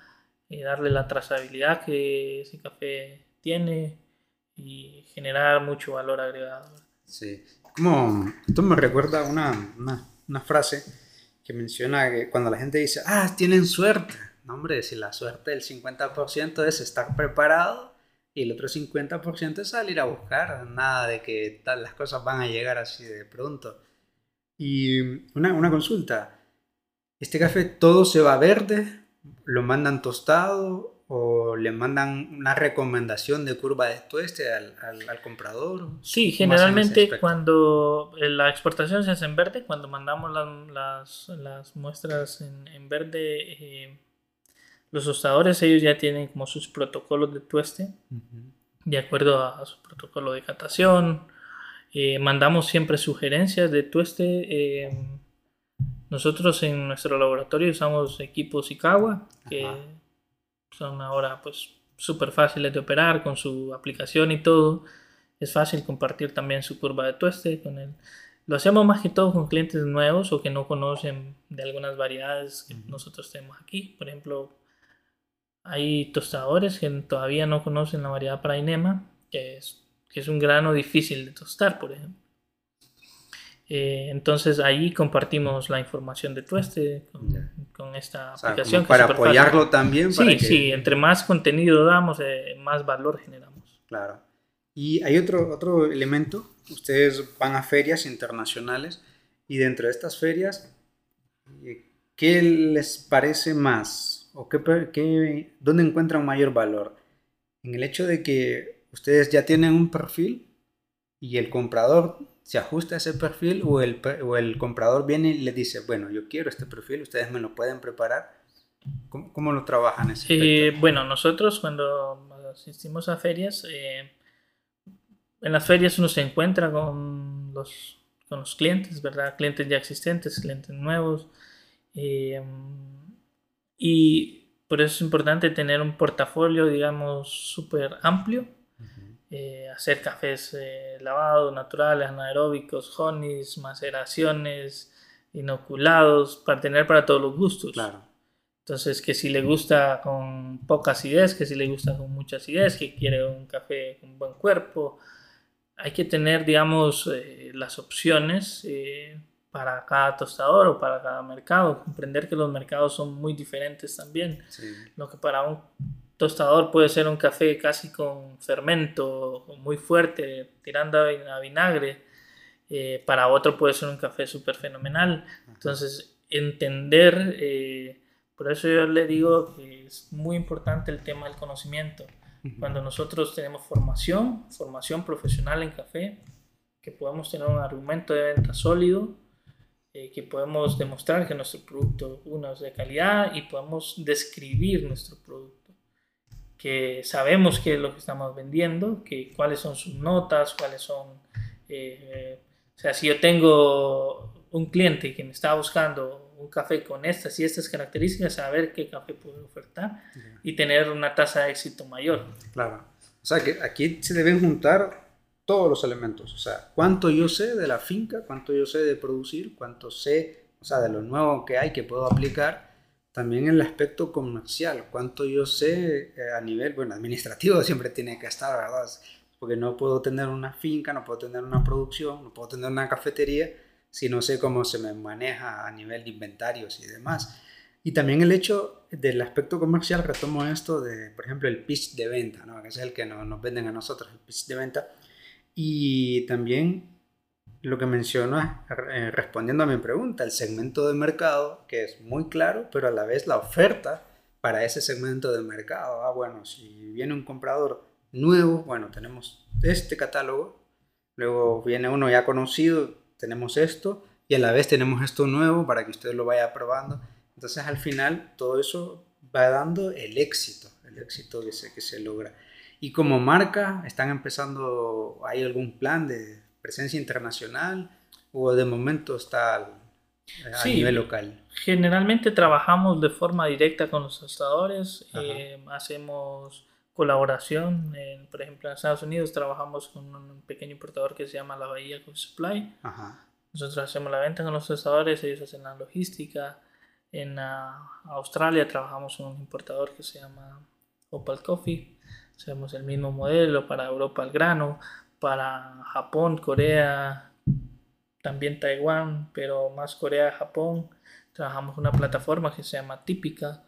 darle la trazabilidad que ese café tiene y generar mucho valor agregado. Sí, como esto me recuerda una, una, una, frase que menciona que cuando la gente dice, ah, tienen suerte, no hombre, si la suerte del 50% es estar preparado y el otro 50% es salir a buscar, nada de que tal, las cosas van a llegar así de pronto. Y una, una consulta, ¿este café todo se va verde? ¿Lo mandan tostado o le mandan una recomendación de curva de tueste al, al, comprador? Sí, generalmente cuando eh, la exportación se hace en verde, cuando mandamos las, las, muestras en, en verde, eh, los tostadores ellos ya tienen como sus protocolos de tueste, de acuerdo a, su protocolo de catación. Eh, mandamos siempre sugerencias de tueste. Nosotros en nuestro laboratorio usamos equipos Ikawa, que son ahora pues súper fáciles de operar con su aplicación y todo. Es fácil compartir también su curva de tueste con él. Lo hacemos más que todo con clientes nuevos o que no conocen de algunas variedades que nosotros tenemos aquí. Por ejemplo, hay tostadores que todavía no conocen la variedad Prainema, que es, que es un grano difícil de tostar, por ejemplo. Eh, entonces ahí compartimos la información de Tueste con, esta aplicación. para apoyarlo también. sí, sí, entre más contenido damos, eh, más valor generamos. Claro. Y hay otro, otro elemento, ustedes van a ferias internacionales y dentro de estas ferias, eh, ¿qué les parece más? ¿O qué, qué, dónde encuentran mayor valor? En el hecho de que ustedes ya tienen un perfil y el comprador se ajusta ese perfil o el, o el comprador viene y le dice, bueno, yo quiero este perfil, ustedes me lo pueden preparar. ¿Cómo, cómo lo trabajan ese eh, Bueno, nosotros cuando asistimos a ferias, eh, en las ferias uno se encuentra con los, con los clientes, ¿verdad? Clientes ya existentes, clientes nuevos. Eh, y por eso es importante tener un portafolio, digamos, súper amplio. Eh, hacer cafés eh, lavados, naturales, anaeróbicos, honeys, maceraciones, inoculados, para tener para todos los gustos. Claro. Entonces, que si le gusta con poca acidez, que si le gusta con mucha acidez, que quiere un café con buen cuerpo. Hay que tener, digamos, eh, las opciones para cada tostador o para cada mercado. Comprender que los mercados son muy diferentes también. Lo que para un tostador puede ser un café casi con fermento muy fuerte, tirando a vinagre. Eh, para otro puede ser un café súper fenomenal. Entonces, entender, eh, por eso yo le digo que es muy importante el tema del conocimiento. Cuando nosotros tenemos formación, formación profesional en café, que podemos tener un argumento de venta sólido, eh, que podemos demostrar que nuestro producto, uno, es de calidad y podemos describir nuestro producto, que sabemos qué es lo que estamos vendiendo, que cuáles son sus notas, cuáles son... Eh, o sea, si yo tengo un cliente que me está buscando un café con estas y estas características, saber qué café puedo ofertar y tener una tasa de éxito mayor. Claro. O sea, que aquí se deben juntar todos los elementos. O sea, cuánto yo sé de la finca, cuánto yo sé de producir, cuánto sé, o sea, de lo nuevo que hay que puedo aplicar. También el aspecto comercial, cuánto yo sé eh, a nivel, bueno, administrativo (laughs) siempre tiene que estar, ¿verdad? Porque no puedo tener una finca, no puedo tener una producción, no puedo tener una cafetería si no sé cómo se me maneja a nivel de inventarios y demás. Y también el hecho del aspecto comercial, retomo esto de, por ejemplo, el pitch de venta, ¿no? que es el que nos venden a nosotros, el pitch de venta y también lo que menciono eh, respondiendo a mi pregunta, el segmento de mercado, que es muy claro, pero a la vez la oferta para ese segmento de mercado. Ah, bueno, si viene un comprador nuevo, bueno, tenemos este catálogo, luego viene uno ya conocido, tenemos esto, y a la vez tenemos esto nuevo para que usted lo vaya probando. Entonces al final todo eso va dando el éxito, el éxito que se, que se logra. Y como marca, ¿están empezando, hay algún plan de presencia internacional o de momento está a nivel local? Generalmente trabajamos de forma directa con los tostadores, eh, hacemos colaboración, por ejemplo en Estados Unidos trabajamos con un pequeño importador que se llama La Bahía Coffee Supply. Nosotros hacemos la venta con los tostadores, ellos hacen la logística. En ah, Australia trabajamos con un importador que se llama Opal Coffee. Hacemos el mismo modelo para Europa al grano, para Japón, Corea, también Taiwán, pero más Corea, Japón. Trabajamos una plataforma que se llama Típica,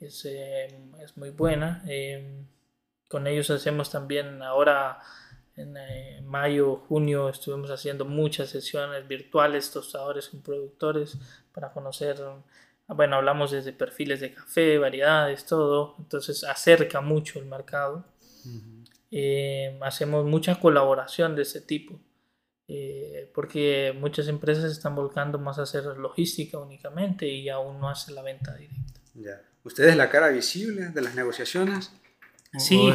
es, eh, es, muy buena. Eh, con ellos hacemos también ahora en eh, mayo, junio estuvimos haciendo muchas sesiones virtuales, tostadores con productores para conocer bueno, hablamos desde perfiles de café, variedades, todo, entonces acerca mucho el mercado. Eh, hacemos mucha colaboración de ese tipo, eh, porque muchas empresas están volcando más a hacer logística únicamente y aún no hace la venta directa. Ya. ¿Usted es la cara visible de las negociaciones? Sí, ¿O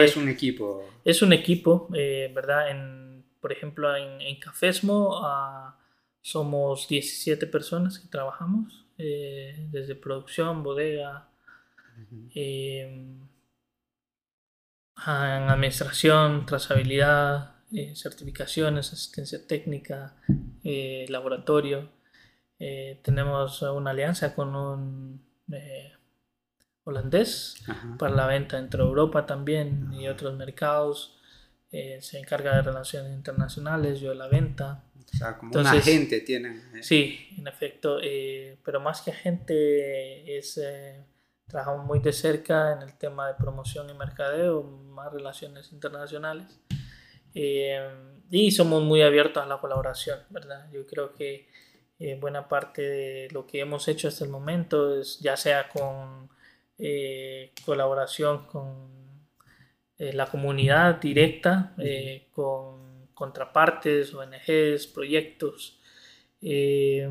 es, eh, un equipo? Es un equipo, ¿verdad? En, por ejemplo, en, en Cafesmo ah, somos 17 personas que trabajamos. Eh, desde producción, bodega, eh, en administración, trazabilidad, eh, certificaciones, asistencia técnica, laboratorio. tenemos una alianza con un holandés para la venta entre Europa también y otros mercados. se encarga de relaciones internacionales, yo de la venta. O sea, como un agente tienen. Eh. Sí, en efecto, eh, pero más que agente es, eh, trabajamos muy de cerca en el tema de promoción y mercadeo, más relaciones internacionales. y somos muy abiertos a la colaboración, ¿verdad? Yo creo que buena parte de lo que hemos hecho hasta el momento es ya sea con colaboración con la comunidad directa, con contrapartes, ONGs, proyectos. Eh,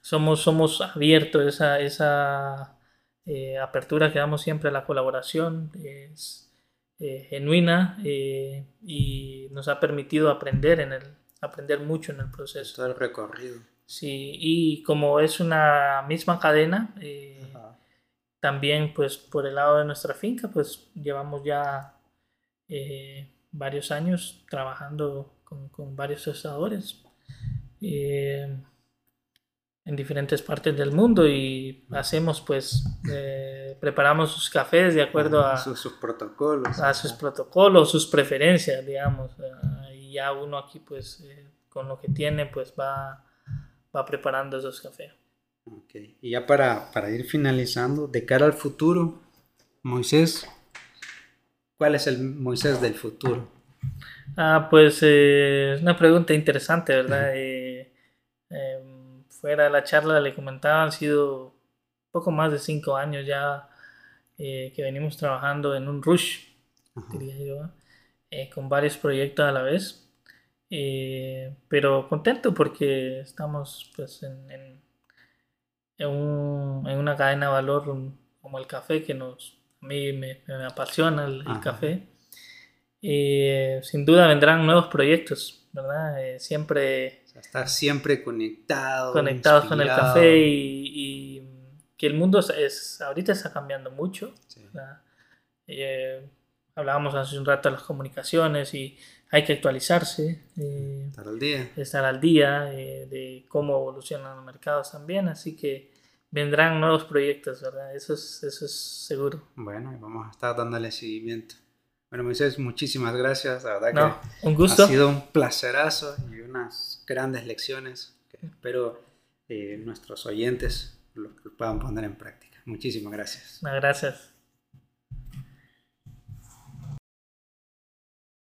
somos, somos abiertos, esa, esa eh, apertura que damos siempre a la colaboración es, genuina y nos ha permitido aprender en el aprender mucho en el proceso. Todo el recorrido. Sí, y como es una misma cadena, también pues por el lado de nuestra finca, pues llevamos ya varios años trabajando con, con varios tostadores eh, en diferentes partes del mundo y hacemos pues, eh, preparamos sus cafés de acuerdo a sus, protocolos. A sus protocolos, sus preferencias, digamos. Eh, y ya uno aquí pues con lo que tiene pues va, va preparando esos cafés. Okay. Y ya para, para ir finalizando, de cara al futuro, Moisés, ¿cuál es el Moisés del futuro? Ah, pues eh, es una pregunta interesante, ¿verdad? Eh, fuera de la charla le comentaba, han sido poco más de cinco años ya eh, que venimos trabajando en un rush, diría yo, con varios proyectos a la vez. pero contento porque estamos pues en, en, en, una cadena de valor como el café que nos, a mí me, apasiona el café y sin duda vendrán nuevos proyectos, ¿verdad? Eh, siempre... estar siempre conectado. Conectados con el café y, que el mundo es, ahorita está cambiando mucho. Eh, hablábamos hace un rato de las comunicaciones y hay que actualizarse. Eh, estar al día. Estar al día de cómo evolucionan los mercados también, así que vendrán nuevos proyectos, ¿verdad? Eso es, eso es seguro. Bueno, vamos a estar dándole seguimiento. Bueno, Moisés, muchísimas gracias. La verdad que un gusto. ha sido un placerazo y unas grandes lecciones que espero eh, nuestros oyentes lo puedan poner en práctica. Muchísimas gracias. gracias.